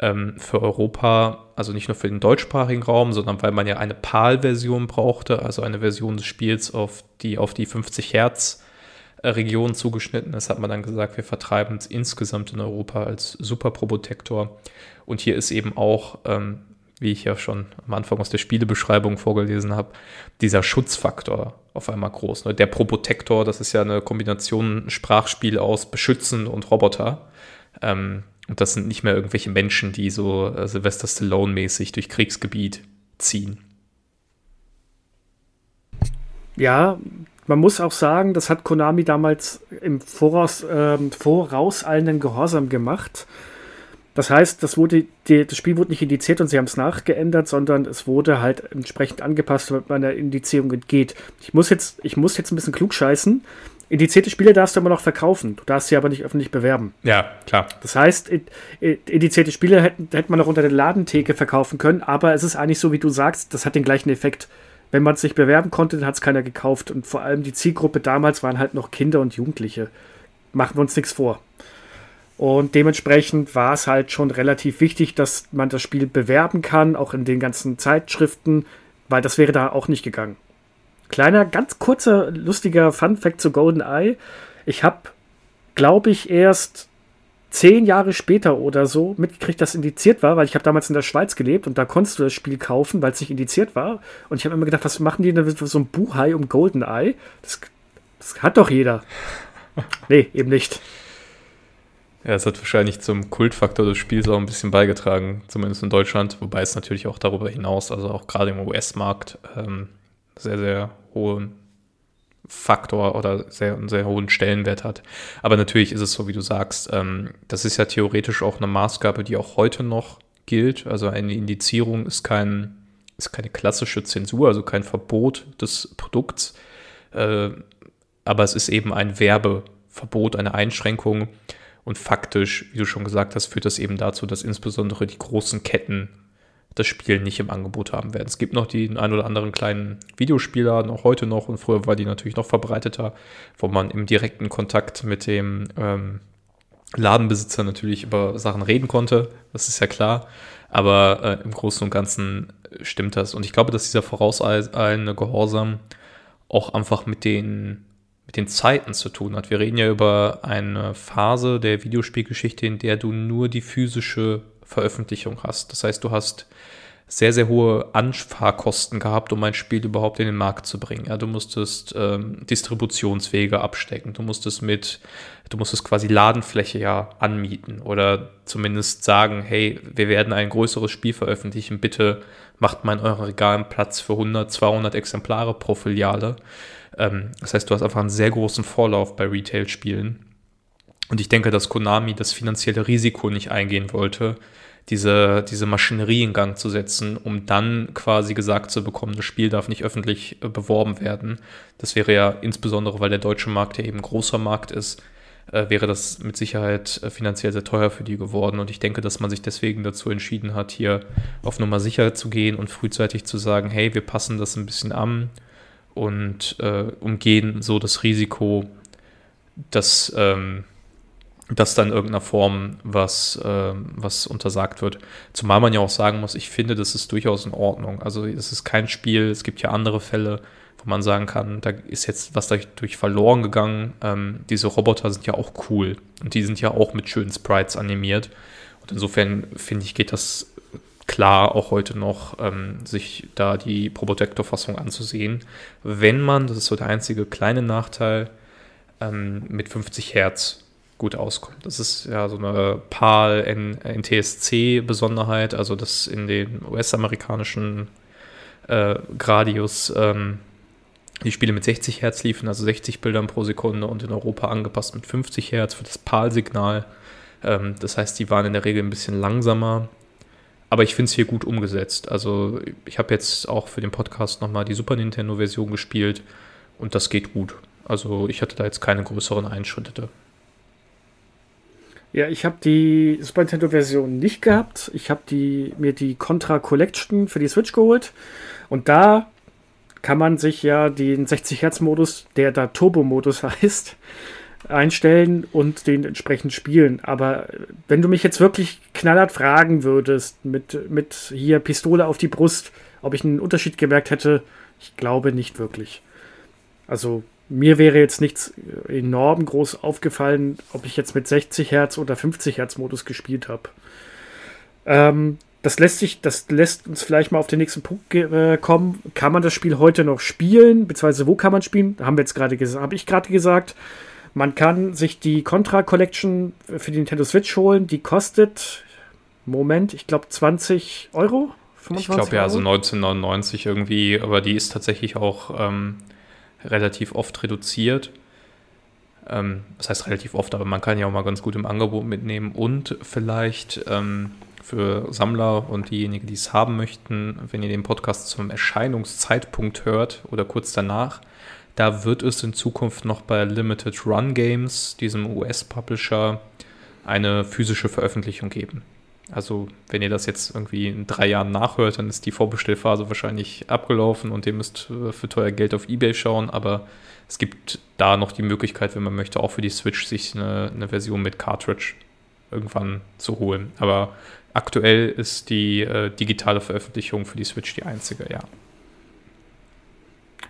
ähm, für Europa, also nicht nur für den deutschsprachigen Raum, sondern weil man ja eine PAL-Version brauchte, also eine Version des Spiels, auf die auf die 50 Hertz äh, Region zugeschnitten ist, hat man dann gesagt, wir vertreiben es insgesamt in Europa als Super Probotector. Und hier ist eben auch ähm, wie ich ja schon am Anfang aus der Spielebeschreibung vorgelesen habe, dieser Schutzfaktor auf einmal groß. Ne? Der Probotector, das ist ja eine Kombination Sprachspiel aus Beschützen und Roboter. Ähm, und das sind nicht mehr irgendwelche Menschen, die so äh, Sylvester Stallone-mäßig durch Kriegsgebiet ziehen. Ja, man muss auch sagen, das hat Konami damals im Voraus, äh, vorauseilenden Gehorsam gemacht. Das heißt, das, wurde, die, das Spiel wurde nicht indiziert und sie haben es nachgeändert, sondern es wurde halt entsprechend angepasst, damit man der Indizierung entgeht. Ich muss jetzt, ich muss jetzt ein bisschen klug scheißen. Indizierte Spiele darfst du immer noch verkaufen. Du darfst sie aber nicht öffentlich bewerben. Ja, klar. Das heißt, indizierte Spiele hätten, hätte man noch unter der Ladentheke verkaufen können, aber es ist eigentlich so, wie du sagst, das hat den gleichen Effekt. Wenn man es nicht bewerben konnte, dann hat es keiner gekauft. Und vor allem die Zielgruppe damals waren halt noch Kinder und Jugendliche. Machen wir uns nichts vor. Und dementsprechend war es halt schon relativ wichtig, dass man das Spiel bewerben kann, auch in den ganzen Zeitschriften, weil das wäre da auch nicht gegangen. Kleiner, ganz kurzer, lustiger Fun-Fact zu GoldenEye. Ich habe, glaube ich, erst zehn Jahre später oder so mitgekriegt, dass indiziert war, weil ich habe damals in der Schweiz gelebt und da konntest du das Spiel kaufen, weil es nicht indiziert war. Und ich habe immer gedacht, was machen die denn mit so einem Buhai um GoldenEye? Das, das hat doch jeder. nee, eben nicht. Ja, es hat wahrscheinlich zum Kultfaktor des Spiels auch ein bisschen beigetragen, zumindest in Deutschland, wobei es natürlich auch darüber hinaus, also auch gerade im US-Markt, ähm, sehr, sehr hohen Faktor oder sehr, einen sehr hohen Stellenwert hat. Aber natürlich ist es so, wie du sagst, ähm, das ist ja theoretisch auch eine Maßgabe, die auch heute noch gilt. Also eine Indizierung ist, kein, ist keine klassische Zensur, also kein Verbot des Produkts, äh, aber es ist eben ein Werbeverbot, eine Einschränkung und faktisch, wie du schon gesagt hast, führt das eben dazu, dass insbesondere die großen Ketten das Spiel nicht im Angebot haben werden. Es gibt noch die ein oder anderen kleinen Videospieler, auch heute noch, und früher war die natürlich noch verbreiteter, wo man im direkten Kontakt mit dem ähm, Ladenbesitzer natürlich über Sachen reden konnte. Das ist ja klar. Aber äh, im Großen und Ganzen stimmt das. Und ich glaube, dass dieser vorauseilende Gehorsam auch einfach mit den mit den Zeiten zu tun hat. Wir reden ja über eine Phase der Videospielgeschichte, in der du nur die physische Veröffentlichung hast. Das heißt, du hast sehr, sehr hohe Anfahrkosten gehabt, um ein Spiel überhaupt in den Markt zu bringen. Ja, du musstest ähm, Distributionswege abstecken, du musstest mit, du musstest quasi Ladenfläche ja anmieten oder zumindest sagen, hey, wir werden ein größeres Spiel veröffentlichen, bitte macht mal in euren Regalen Platz für 100, 200 Exemplare pro Filiale. Ähm, das heißt, du hast einfach einen sehr großen Vorlauf bei Retail-Spielen. Und ich denke, dass Konami das finanzielle Risiko nicht eingehen wollte, diese, diese Maschinerie in Gang zu setzen, um dann quasi gesagt zu bekommen, das Spiel darf nicht öffentlich äh, beworben werden. Das wäre ja insbesondere, weil der deutsche Markt ja eben ein großer Markt ist, äh, wäre das mit Sicherheit äh, finanziell sehr teuer für die geworden. Und ich denke, dass man sich deswegen dazu entschieden hat, hier auf Nummer sicher zu gehen und frühzeitig zu sagen, hey, wir passen das ein bisschen an und äh, umgehen so das Risiko, dass, ähm, dass dann in irgendeiner Form was, äh, was untersagt wird. Zumal man ja auch sagen muss, ich finde, das ist durchaus in Ordnung. Also es ist kein Spiel, es gibt ja andere Fälle, wo man sagen kann, da ist jetzt was dadurch verloren gegangen. Ähm, diese Roboter sind ja auch cool und die sind ja auch mit schönen Sprites animiert. Und insofern finde ich, geht das klar auch heute noch, ähm, sich da die Probotector-Fassung anzusehen. Wenn man, das ist so der einzige kleine Nachteil, ähm, mit 50 Hertz gut auskommt. Das ist ja so eine PAL-NTSC-Besonderheit, also dass in den US-amerikanischen äh, Gradius ähm, die Spiele mit 60 Hertz liefen, also 60 Bildern pro Sekunde und in Europa angepasst mit 50 Hertz für das PAL-Signal. Ähm, das heißt, die waren in der Regel ein bisschen langsamer aber ich finde es hier gut umgesetzt. Also ich habe jetzt auch für den Podcast nochmal die Super Nintendo-Version gespielt und das geht gut. Also ich hatte da jetzt keine größeren Einschritte. Ja, ich habe die Super Nintendo-Version nicht gehabt. Ich habe die, mir die Contra Collection für die Switch geholt. Und da kann man sich ja den 60 Hertz Modus, der da Turbo-Modus heißt, einstellen und den entsprechend spielen. Aber wenn du mich jetzt wirklich knallhart fragen würdest, mit, mit hier Pistole auf die Brust, ob ich einen Unterschied gemerkt hätte, ich glaube nicht wirklich. Also mir wäre jetzt nichts enorm groß aufgefallen, ob ich jetzt mit 60 Hertz oder 50 Hertz Modus gespielt habe. Ähm, das lässt sich, das lässt uns vielleicht mal auf den nächsten Punkt äh, kommen. Kann man das Spiel heute noch spielen? Beziehungsweise wo kann man spielen? Haben wir jetzt gerade gesagt, habe ich gerade gesagt. Man kann sich die Contra Collection für die Nintendo Switch holen. Die kostet, Moment, ich glaube 20 Euro. ich glaube ja, so 1999 irgendwie, aber die ist tatsächlich auch ähm, relativ oft reduziert. Ähm, das heißt relativ oft, aber man kann ja auch mal ganz gut im Angebot mitnehmen und vielleicht ähm, für Sammler und diejenigen, die es haben möchten, wenn ihr den Podcast zum Erscheinungszeitpunkt hört oder kurz danach, da wird es in Zukunft noch bei Limited Run Games, diesem US-Publisher, eine physische Veröffentlichung geben. Also, wenn ihr das jetzt irgendwie in drei Jahren nachhört, dann ist die Vorbestellphase wahrscheinlich abgelaufen und ihr müsst äh, für teuer Geld auf Ebay schauen. Aber es gibt da noch die Möglichkeit, wenn man möchte, auch für die Switch sich eine, eine Version mit Cartridge irgendwann zu holen. Aber aktuell ist die äh, digitale Veröffentlichung für die Switch die einzige, ja.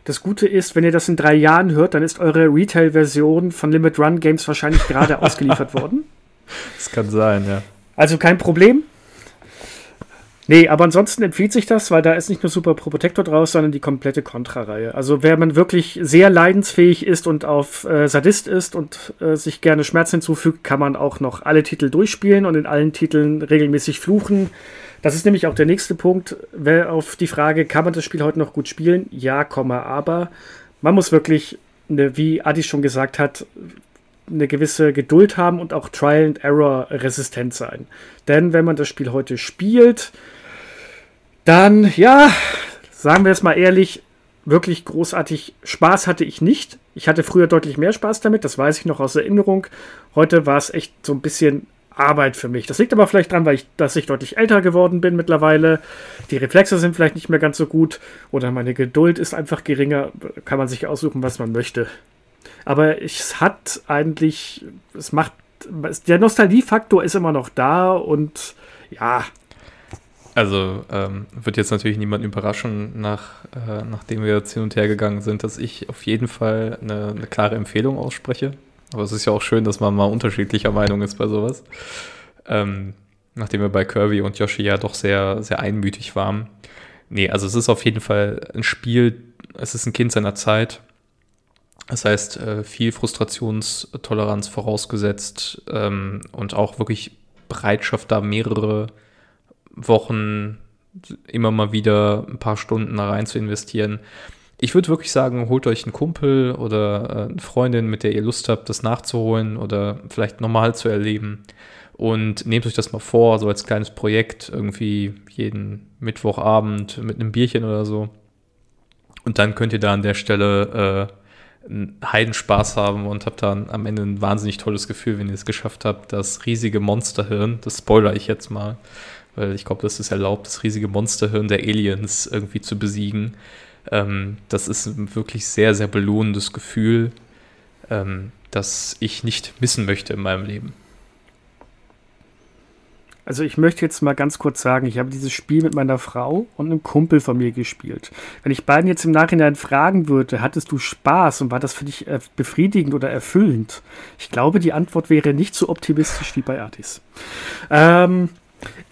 Das Gute ist, wenn ihr das in drei Jahren hört, dann ist eure Retail-Version von Limit Run Games wahrscheinlich gerade ausgeliefert worden. Das kann sein, ja. Also kein Problem. Nee, aber ansonsten empfiehlt sich das, weil da ist nicht nur Super Pro Protector draus, sondern die komplette Contra-Reihe. Also wer man wirklich sehr leidensfähig ist und auf äh, Sadist ist und äh, sich gerne Schmerz hinzufügt, kann man auch noch alle Titel durchspielen und in allen Titeln regelmäßig fluchen. Das ist nämlich auch der nächste Punkt. Auf die Frage, kann man das Spiel heute noch gut spielen? Ja, aber. Man muss wirklich, eine, wie Adi schon gesagt hat, eine gewisse Geduld haben und auch Trial and Error resistent sein. Denn wenn man das Spiel heute spielt, dann, ja, sagen wir es mal ehrlich, wirklich großartig Spaß hatte ich nicht. Ich hatte früher deutlich mehr Spaß damit, das weiß ich noch aus Erinnerung. Heute war es echt so ein bisschen Arbeit für mich. Das liegt aber vielleicht daran, weil ich, dass ich deutlich älter geworden bin mittlerweile. Die Reflexe sind vielleicht nicht mehr ganz so gut oder meine Geduld ist einfach geringer. Kann man sich aussuchen, was man möchte. Aber es hat eigentlich, es macht, der Nostalgiefaktor ist immer noch da und ja. Also ähm, wird jetzt natürlich niemand überraschen, nach, äh, nachdem wir jetzt hin und her gegangen sind, dass ich auf jeden Fall eine, eine klare Empfehlung ausspreche. Aber es ist ja auch schön, dass man mal unterschiedlicher Meinung ist bei sowas. Ähm, nachdem wir bei Kirby und Yoshi ja doch sehr, sehr einmütig waren. Nee, also es ist auf jeden Fall ein Spiel, es ist ein Kind seiner Zeit. Das heißt, äh, viel Frustrationstoleranz vorausgesetzt ähm, und auch wirklich Bereitschaft, da mehrere Wochen immer mal wieder ein paar Stunden da rein zu investieren. Ich würde wirklich sagen, holt euch einen Kumpel oder äh, eine Freundin, mit der ihr Lust habt, das nachzuholen oder vielleicht normal zu erleben. Und nehmt euch das mal vor, so als kleines Projekt, irgendwie jeden Mittwochabend mit einem Bierchen oder so. Und dann könnt ihr da an der Stelle äh, einen Heidenspaß haben und habt dann am Ende ein wahnsinnig tolles Gefühl, wenn ihr es geschafft habt, das riesige Monsterhirn, das spoiler ich jetzt mal, weil ich glaube, das ist erlaubt, das riesige Monsterhirn der Aliens irgendwie zu besiegen. Ähm, das ist ein wirklich sehr, sehr belohnendes Gefühl, ähm, das ich nicht missen möchte in meinem Leben. Also ich möchte jetzt mal ganz kurz sagen, ich habe dieses Spiel mit meiner Frau und einem Kumpel von mir gespielt. Wenn ich beiden jetzt im Nachhinein fragen würde, hattest du Spaß und war das für dich äh, befriedigend oder erfüllend? Ich glaube, die Antwort wäre nicht so optimistisch wie bei Artis. Ähm,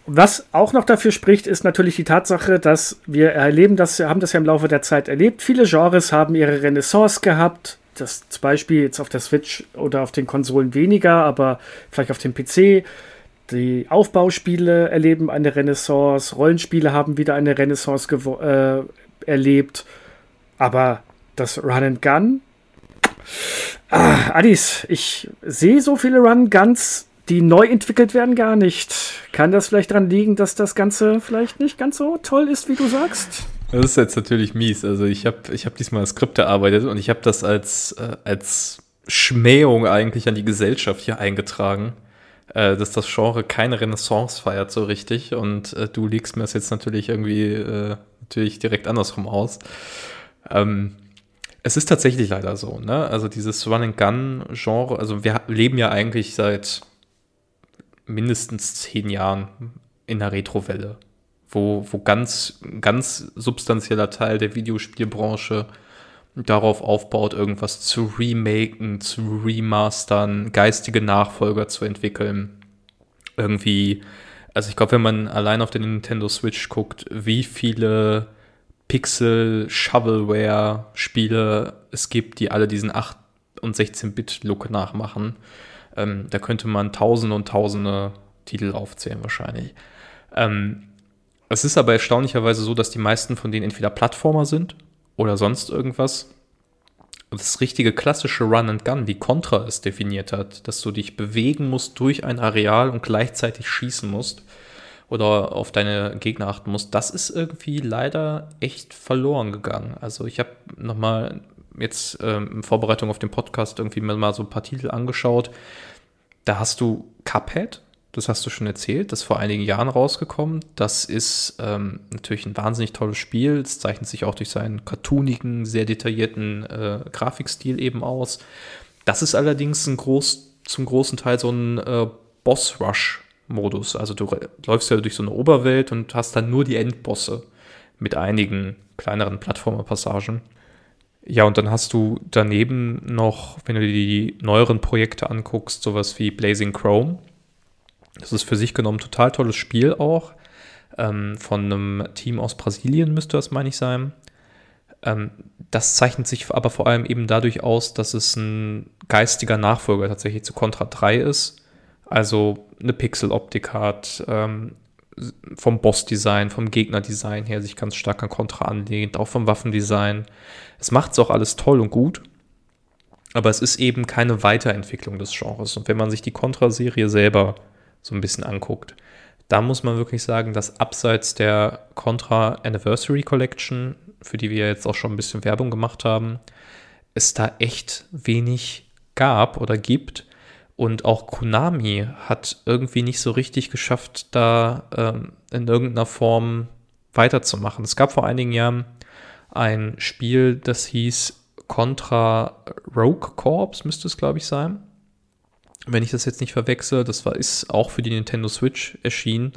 was auch noch dafür spricht, ist natürlich die Tatsache, dass wir erleben, das haben das ja im Laufe der Zeit erlebt. Viele Genres haben ihre Renaissance gehabt. Das zum Beispiel jetzt auf der Switch oder auf den Konsolen weniger, aber vielleicht auf dem PC die Aufbauspiele erleben eine Renaissance, Rollenspiele haben wieder eine Renaissance äh, erlebt, aber das Run and Gun. Ah, Adis, ich sehe so viele Run Guns, die neu entwickelt werden, gar nicht. Kann das vielleicht daran liegen, dass das Ganze vielleicht nicht ganz so toll ist, wie du sagst? Das ist jetzt natürlich mies. Also ich habe ich hab diesmal Skript erarbeitet und ich habe das als, äh, als Schmähung eigentlich an die Gesellschaft hier eingetragen äh, dass das Genre keine Renaissance feiert so richtig und äh, du legst mir das jetzt natürlich irgendwie äh, natürlich direkt andersrum aus. Ähm, es ist tatsächlich leider so, ne? Also dieses Run-and-Gun-Genre, also wir leben ja eigentlich seit mindestens zehn Jahren in der Retro-Welle, wo, wo ganz, ganz substanzieller Teil der Videospielbranche darauf aufbaut, irgendwas zu remaken, zu remastern, geistige Nachfolger zu entwickeln. Irgendwie, also ich glaube, wenn man allein auf den Nintendo Switch guckt, wie viele Pixel-Shovelware-Spiele es gibt, die alle diesen 8- und 16-Bit-Look nachmachen. Ähm, da könnte man tausende und tausende Titel aufzählen wahrscheinlich. Ähm, es ist aber erstaunlicherweise so, dass die meisten von denen entweder Plattformer sind oder sonst irgendwas. Das richtige klassische Run and Gun, wie Contra es definiert hat, dass du dich bewegen musst durch ein Areal und gleichzeitig schießen musst, oder auf deine Gegner achten musst, das ist irgendwie leider echt verloren gegangen. Also ich habe nochmal jetzt ähm, in Vorbereitung auf den Podcast irgendwie mal so ein paar Titel angeschaut. Da hast du Cuphead, das hast du schon erzählt, das ist vor einigen Jahren rausgekommen. Das ist ähm, natürlich ein wahnsinnig tolles Spiel. Es zeichnet sich auch durch seinen cartoonigen, sehr detaillierten äh, Grafikstil eben aus. Das ist allerdings ein groß, zum großen Teil so ein äh, Boss-Rush Modus. Also du läufst ja durch so eine Oberwelt und hast dann nur die Endbosse mit einigen kleineren Plattformer-Passagen. Ja, und dann hast du daneben noch, wenn du dir die neueren Projekte anguckst, sowas wie Blazing Chrome. Das ist für sich genommen ein total tolles Spiel auch. Ähm, von einem Team aus Brasilien müsste das, meine ich, sein. Ähm, das zeichnet sich aber vor allem eben dadurch aus, dass es ein geistiger Nachfolger tatsächlich zu Contra 3 ist also eine Pixel-Optik hat, ähm, vom Boss-Design, vom Gegner-Design her sich ganz stark an Contra anlehnt, auch vom Waffendesign. Es macht es auch alles toll und gut, aber es ist eben keine Weiterentwicklung des Genres. Und wenn man sich die Contra-Serie selber so ein bisschen anguckt, da muss man wirklich sagen, dass abseits der Contra Anniversary Collection, für die wir jetzt auch schon ein bisschen Werbung gemacht haben, es da echt wenig gab oder gibt, und auch Konami hat irgendwie nicht so richtig geschafft, da ähm, in irgendeiner Form weiterzumachen. Es gab vor einigen Jahren ein Spiel, das hieß Contra Rogue Corps, müsste es, glaube ich, sein. Wenn ich das jetzt nicht verwechsel, das war, ist auch für die Nintendo Switch erschienen.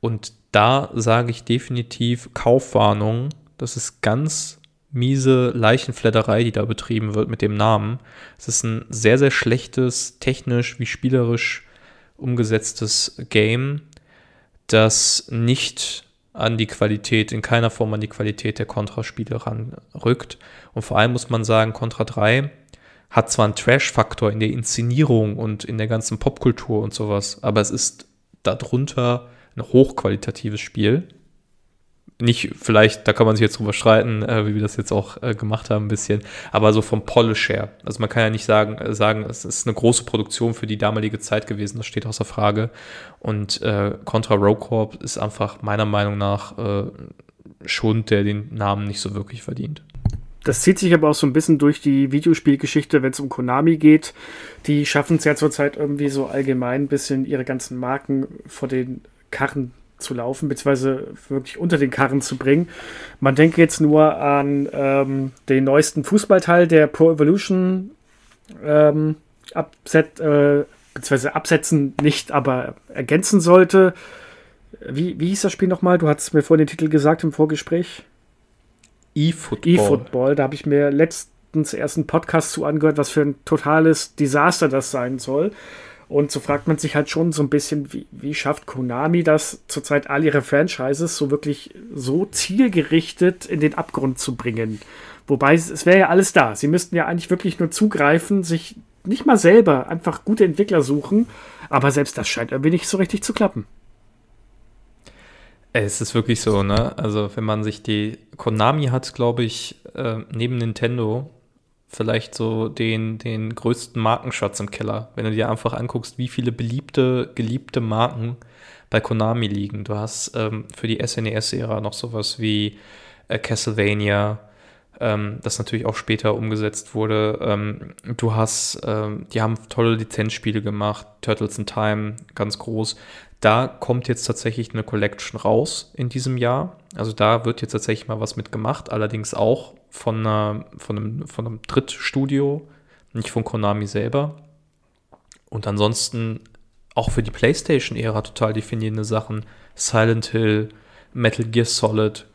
Und da sage ich definitiv Kaufwarnung. Das ist ganz miese Leichenfledderei, die da betrieben wird mit dem Namen. Es ist ein sehr, sehr schlechtes, technisch wie spielerisch umgesetztes Game, das nicht an die Qualität, in keiner Form an die Qualität der Contra-Spiele ranrückt. Und vor allem muss man sagen, Contra 3 hat zwar einen Trash-Faktor in der Inszenierung und in der ganzen Popkultur und sowas, aber es ist darunter ein hochqualitatives Spiel nicht, vielleicht, da kann man sich jetzt drüber streiten, äh, wie wir das jetzt auch äh, gemacht haben, ein bisschen, aber so vom Polish her. Also man kann ja nicht sagen, äh, sagen, es ist eine große Produktion für die damalige Zeit gewesen, das steht außer Frage. Und äh, Contra Rogue Corp ist einfach meiner Meinung nach äh, Schund, der den Namen nicht so wirklich verdient. Das zieht sich aber auch so ein bisschen durch die Videospielgeschichte, wenn es um Konami geht. Die schaffen es ja zurzeit irgendwie so allgemein ein bisschen ihre ganzen Marken vor den Karren zu laufen, beziehungsweise wirklich unter den Karren zu bringen. Man denke jetzt nur an ähm, den neuesten Fußballteil, der Pro Evolution ähm, abset, äh, beziehungsweise absetzen nicht, aber ergänzen sollte. Wie, wie hieß das Spiel nochmal? Du hattest mir vorhin den Titel gesagt im Vorgespräch. E-Football. E-Football. Da habe ich mir letztens erst einen Podcast zu angehört, was für ein totales Desaster das sein soll. Und so fragt man sich halt schon so ein bisschen, wie, wie schafft Konami das zurzeit all ihre Franchises so wirklich so zielgerichtet in den Abgrund zu bringen? Wobei es, es wäre ja alles da. Sie müssten ja eigentlich wirklich nur zugreifen, sich nicht mal selber einfach gute Entwickler suchen. Aber selbst das scheint irgendwie nicht so richtig zu klappen. Es ist wirklich so, ne? Also, wenn man sich die. Konami hat, glaube ich, äh, neben Nintendo vielleicht so den, den größten Markenschatz im Keller. Wenn du dir einfach anguckst, wie viele beliebte, geliebte Marken bei Konami liegen. Du hast ähm, für die SNES-Ära noch sowas wie äh, Castlevania, ähm, das natürlich auch später umgesetzt wurde. Ähm, du hast, ähm, die haben tolle Lizenzspiele gemacht, Turtles in Time, ganz groß. Da kommt jetzt tatsächlich eine Collection raus in diesem Jahr. Also da wird jetzt tatsächlich mal was mitgemacht, allerdings auch von, einer, von, einem, von einem Drittstudio, nicht von Konami selber. Und ansonsten auch für die PlayStation-Ära total definierende Sachen. Silent Hill, Metal Gear Solid.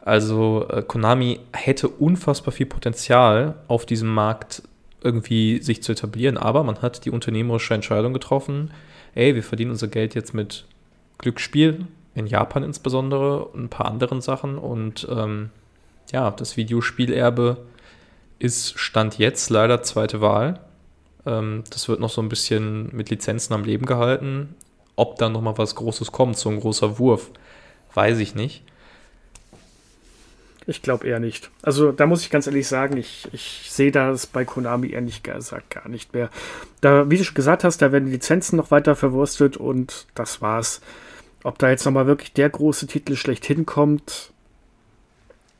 Also äh, Konami hätte unfassbar viel Potenzial auf diesem Markt irgendwie sich zu etablieren, aber man hat die unternehmerische Entscheidung getroffen, ey, wir verdienen unser Geld jetzt mit Glücksspiel, in Japan insbesondere und ein paar anderen Sachen und ähm, ja, das Videospielerbe ist Stand jetzt leider zweite Wahl. Ähm, das wird noch so ein bisschen mit Lizenzen am Leben gehalten. Ob da nochmal was Großes kommt, so ein großer Wurf, weiß ich nicht. Ich glaube eher nicht. Also da muss ich ganz ehrlich sagen, ich, ich sehe das bei Konami ehrlich gesagt gar nicht mehr. Da, wie du schon gesagt hast, da werden die Lizenzen noch weiter verwurstet und das war's. Ob da jetzt nochmal wirklich der große Titel schlechthin kommt,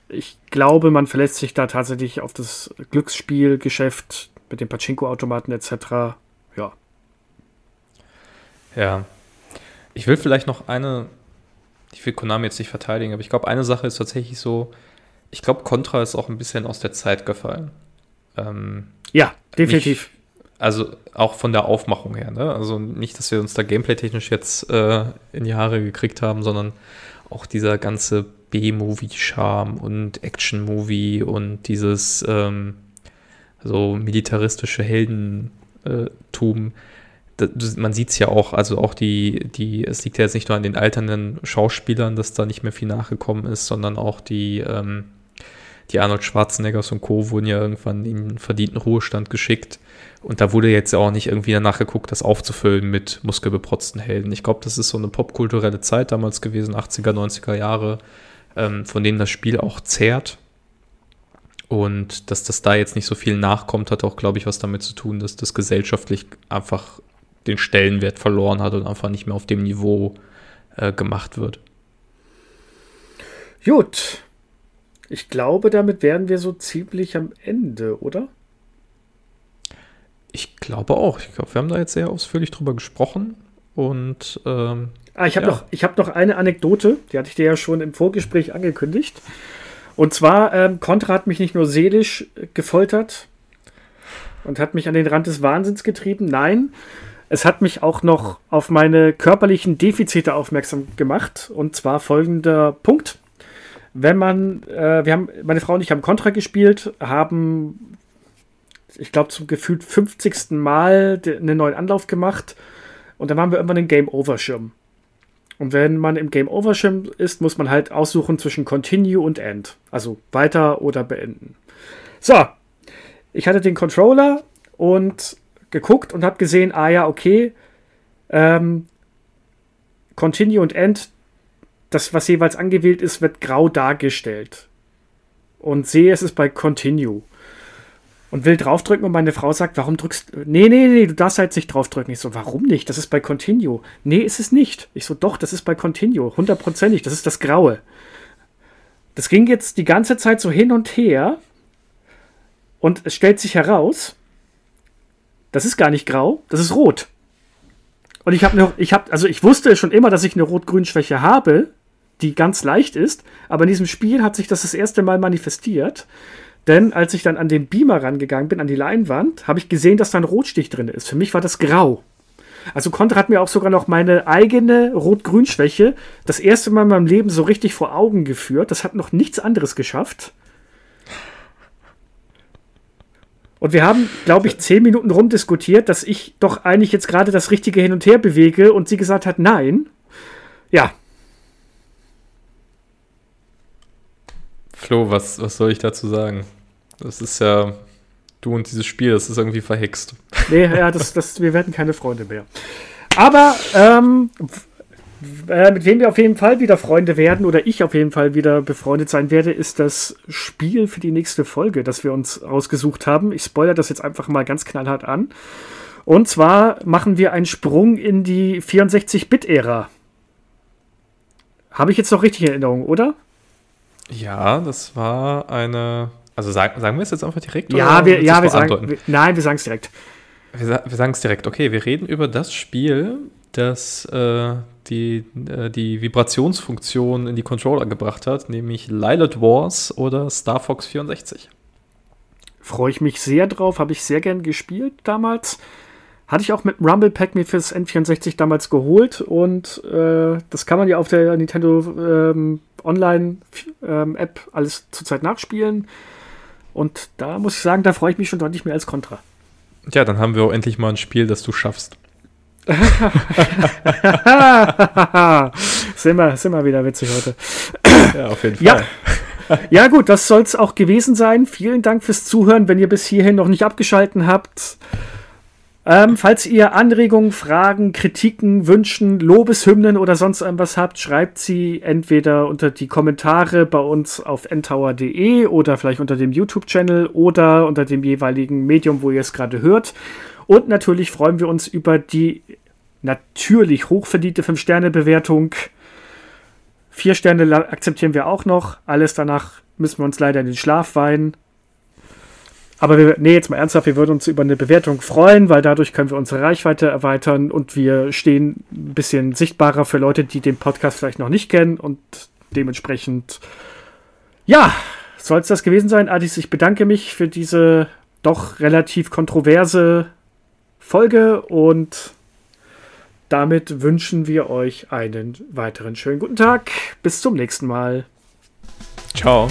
ich glaube, man verlässt sich da tatsächlich auf das Glücksspielgeschäft mit den Pachinko-Automaten etc. Ja. Ja. Ich will vielleicht noch eine, ich will Konami jetzt nicht verteidigen, aber ich glaube, eine Sache ist tatsächlich so, ich glaube, Contra ist auch ein bisschen aus der Zeit gefallen. Ähm, ja, definitiv. Nicht, also auch von der Aufmachung her. Ne? Also nicht, dass wir uns da gameplay-technisch jetzt äh, in die Haare gekriegt haben, sondern auch dieser ganze B-Movie-Charme und Action-Movie und dieses ähm, so militaristische Heldentum. Das, man sieht es ja auch, also auch die, die, es liegt ja jetzt nicht nur an den alternden Schauspielern, dass da nicht mehr viel nachgekommen ist, sondern auch die, ähm, die Arnold Schwarzeneggers und Co. wurden ja irgendwann in verdienten Ruhestand geschickt. Und da wurde jetzt auch nicht irgendwie danach geguckt, das aufzufüllen mit muskelbeprotzten Helden. Ich glaube, das ist so eine popkulturelle Zeit damals gewesen, 80er, 90er Jahre, ähm, von denen das Spiel auch zehrt. Und dass das da jetzt nicht so viel nachkommt, hat auch, glaube ich, was damit zu tun, dass das gesellschaftlich einfach den Stellenwert verloren hat und einfach nicht mehr auf dem Niveau äh, gemacht wird. Gut. Ich glaube, damit wären wir so ziemlich am Ende, oder? Ich glaube auch. Ich glaube, wir haben da jetzt sehr ausführlich drüber gesprochen. Und ähm, ah, ich habe ja. noch, hab noch eine Anekdote, die hatte ich dir ja schon im Vorgespräch angekündigt. Und zwar, ähm, Contra hat mich nicht nur seelisch gefoltert und hat mich an den Rand des Wahnsinns getrieben. Nein, es hat mich auch noch auf meine körperlichen Defizite aufmerksam gemacht. Und zwar folgender Punkt. Wenn man, äh, wir haben, meine Frau und ich haben Contra gespielt, haben ich glaube, zum gefühlt 50. Mal einen neuen Anlauf gemacht. Und dann haben wir irgendwann einen Game-Over-Schirm. Und wenn man im Game-Over-Schirm ist, muss man halt aussuchen zwischen Continue und End. Also weiter oder beenden. So, ich hatte den Controller und geguckt und habe gesehen, ah ja, okay, ähm, Continue und End, das, was jeweils angewählt ist, wird grau dargestellt. Und sehe, es ist bei Continue und will draufdrücken und meine Frau sagt, warum drückst du. Nee, nee, nee, du darfst halt nicht draufdrücken. Ich so, warum nicht? Das ist bei Continue. Nee, ist es nicht. Ich so, doch, das ist bei Continue. Hundertprozentig, das ist das Graue. Das ging jetzt die ganze Zeit so hin und her. Und es stellt sich heraus, das ist gar nicht grau, das ist rot. Und ich habe noch, ich habe, also ich wusste schon immer, dass ich eine Rot-Grün-Schwäche habe, die ganz leicht ist, aber in diesem Spiel hat sich das das erste Mal manifestiert. Denn als ich dann an den Beamer rangegangen bin, an die Leinwand, habe ich gesehen, dass da ein Rotstich drin ist. Für mich war das grau. Also Contra hat mir auch sogar noch meine eigene Rot-Grün-Schwäche das erste Mal in meinem Leben so richtig vor Augen geführt. Das hat noch nichts anderes geschafft. Und wir haben, glaube ich, zehn Minuten rumdiskutiert, dass ich doch eigentlich jetzt gerade das Richtige hin und her bewege und sie gesagt hat, nein. Ja, Flo, was, was soll ich dazu sagen? Das ist ja, du und dieses Spiel, das ist irgendwie verhext. Nee, ja, das, das, wir werden keine Freunde mehr. Aber ähm, äh, mit wem wir auf jeden Fall wieder Freunde werden oder ich auf jeden Fall wieder befreundet sein werde, ist das Spiel für die nächste Folge, das wir uns ausgesucht haben. Ich spoilere das jetzt einfach mal ganz knallhart an. Und zwar machen wir einen Sprung in die 64-Bit-Ära. Habe ich jetzt noch richtig in Erinnerung, oder? Ja, das war eine. Also sagen, sagen wir es jetzt einfach direkt? Ja, wir, ja wir sagen. Wir, nein, wir sagen es direkt. Wir, wir sagen es direkt. Okay, wir reden über das Spiel, das äh, die, äh, die Vibrationsfunktion in die Controller gebracht hat, nämlich Lilith Wars oder Star Fox 64. Freue ich mich sehr drauf, habe ich sehr gern gespielt damals. Hatte ich auch mit Rumble Pack mir fürs N64 damals geholt und äh, das kann man ja auf der Nintendo ähm, Online ähm, alles zurzeit nachspielen. Und da muss ich sagen, da freue ich mich schon deutlich mehr als Contra. Ja, dann haben wir auch endlich mal ein Spiel, das du schaffst. sind, wir, sind wir wieder witzig heute. Ja, auf jeden Fall. Ja. Ja, gut, das soll es auch gewesen sein. Vielen Dank fürs Zuhören, wenn ihr bis hierhin noch nicht abgeschalten habt. Ähm, falls ihr Anregungen, Fragen, Kritiken, Wünschen, Lobeshymnen oder sonst irgendwas habt, schreibt sie entweder unter die Kommentare bei uns auf ntower.de oder vielleicht unter dem YouTube-Channel oder unter dem jeweiligen Medium, wo ihr es gerade hört. Und natürlich freuen wir uns über die natürlich hochverdiente 5-Sterne-Bewertung. Vier Sterne akzeptieren wir auch noch. Alles danach müssen wir uns leider in den Schlaf weinen. Aber wir, nee, jetzt mal ernsthaft, wir würden uns über eine Bewertung freuen, weil dadurch können wir unsere Reichweite erweitern und wir stehen ein bisschen sichtbarer für Leute, die den Podcast vielleicht noch nicht kennen und dementsprechend, ja, soll es das gewesen sein. Adis, ich bedanke mich für diese doch relativ kontroverse Folge und damit wünschen wir euch einen weiteren schönen guten Tag. Bis zum nächsten Mal. Ciao.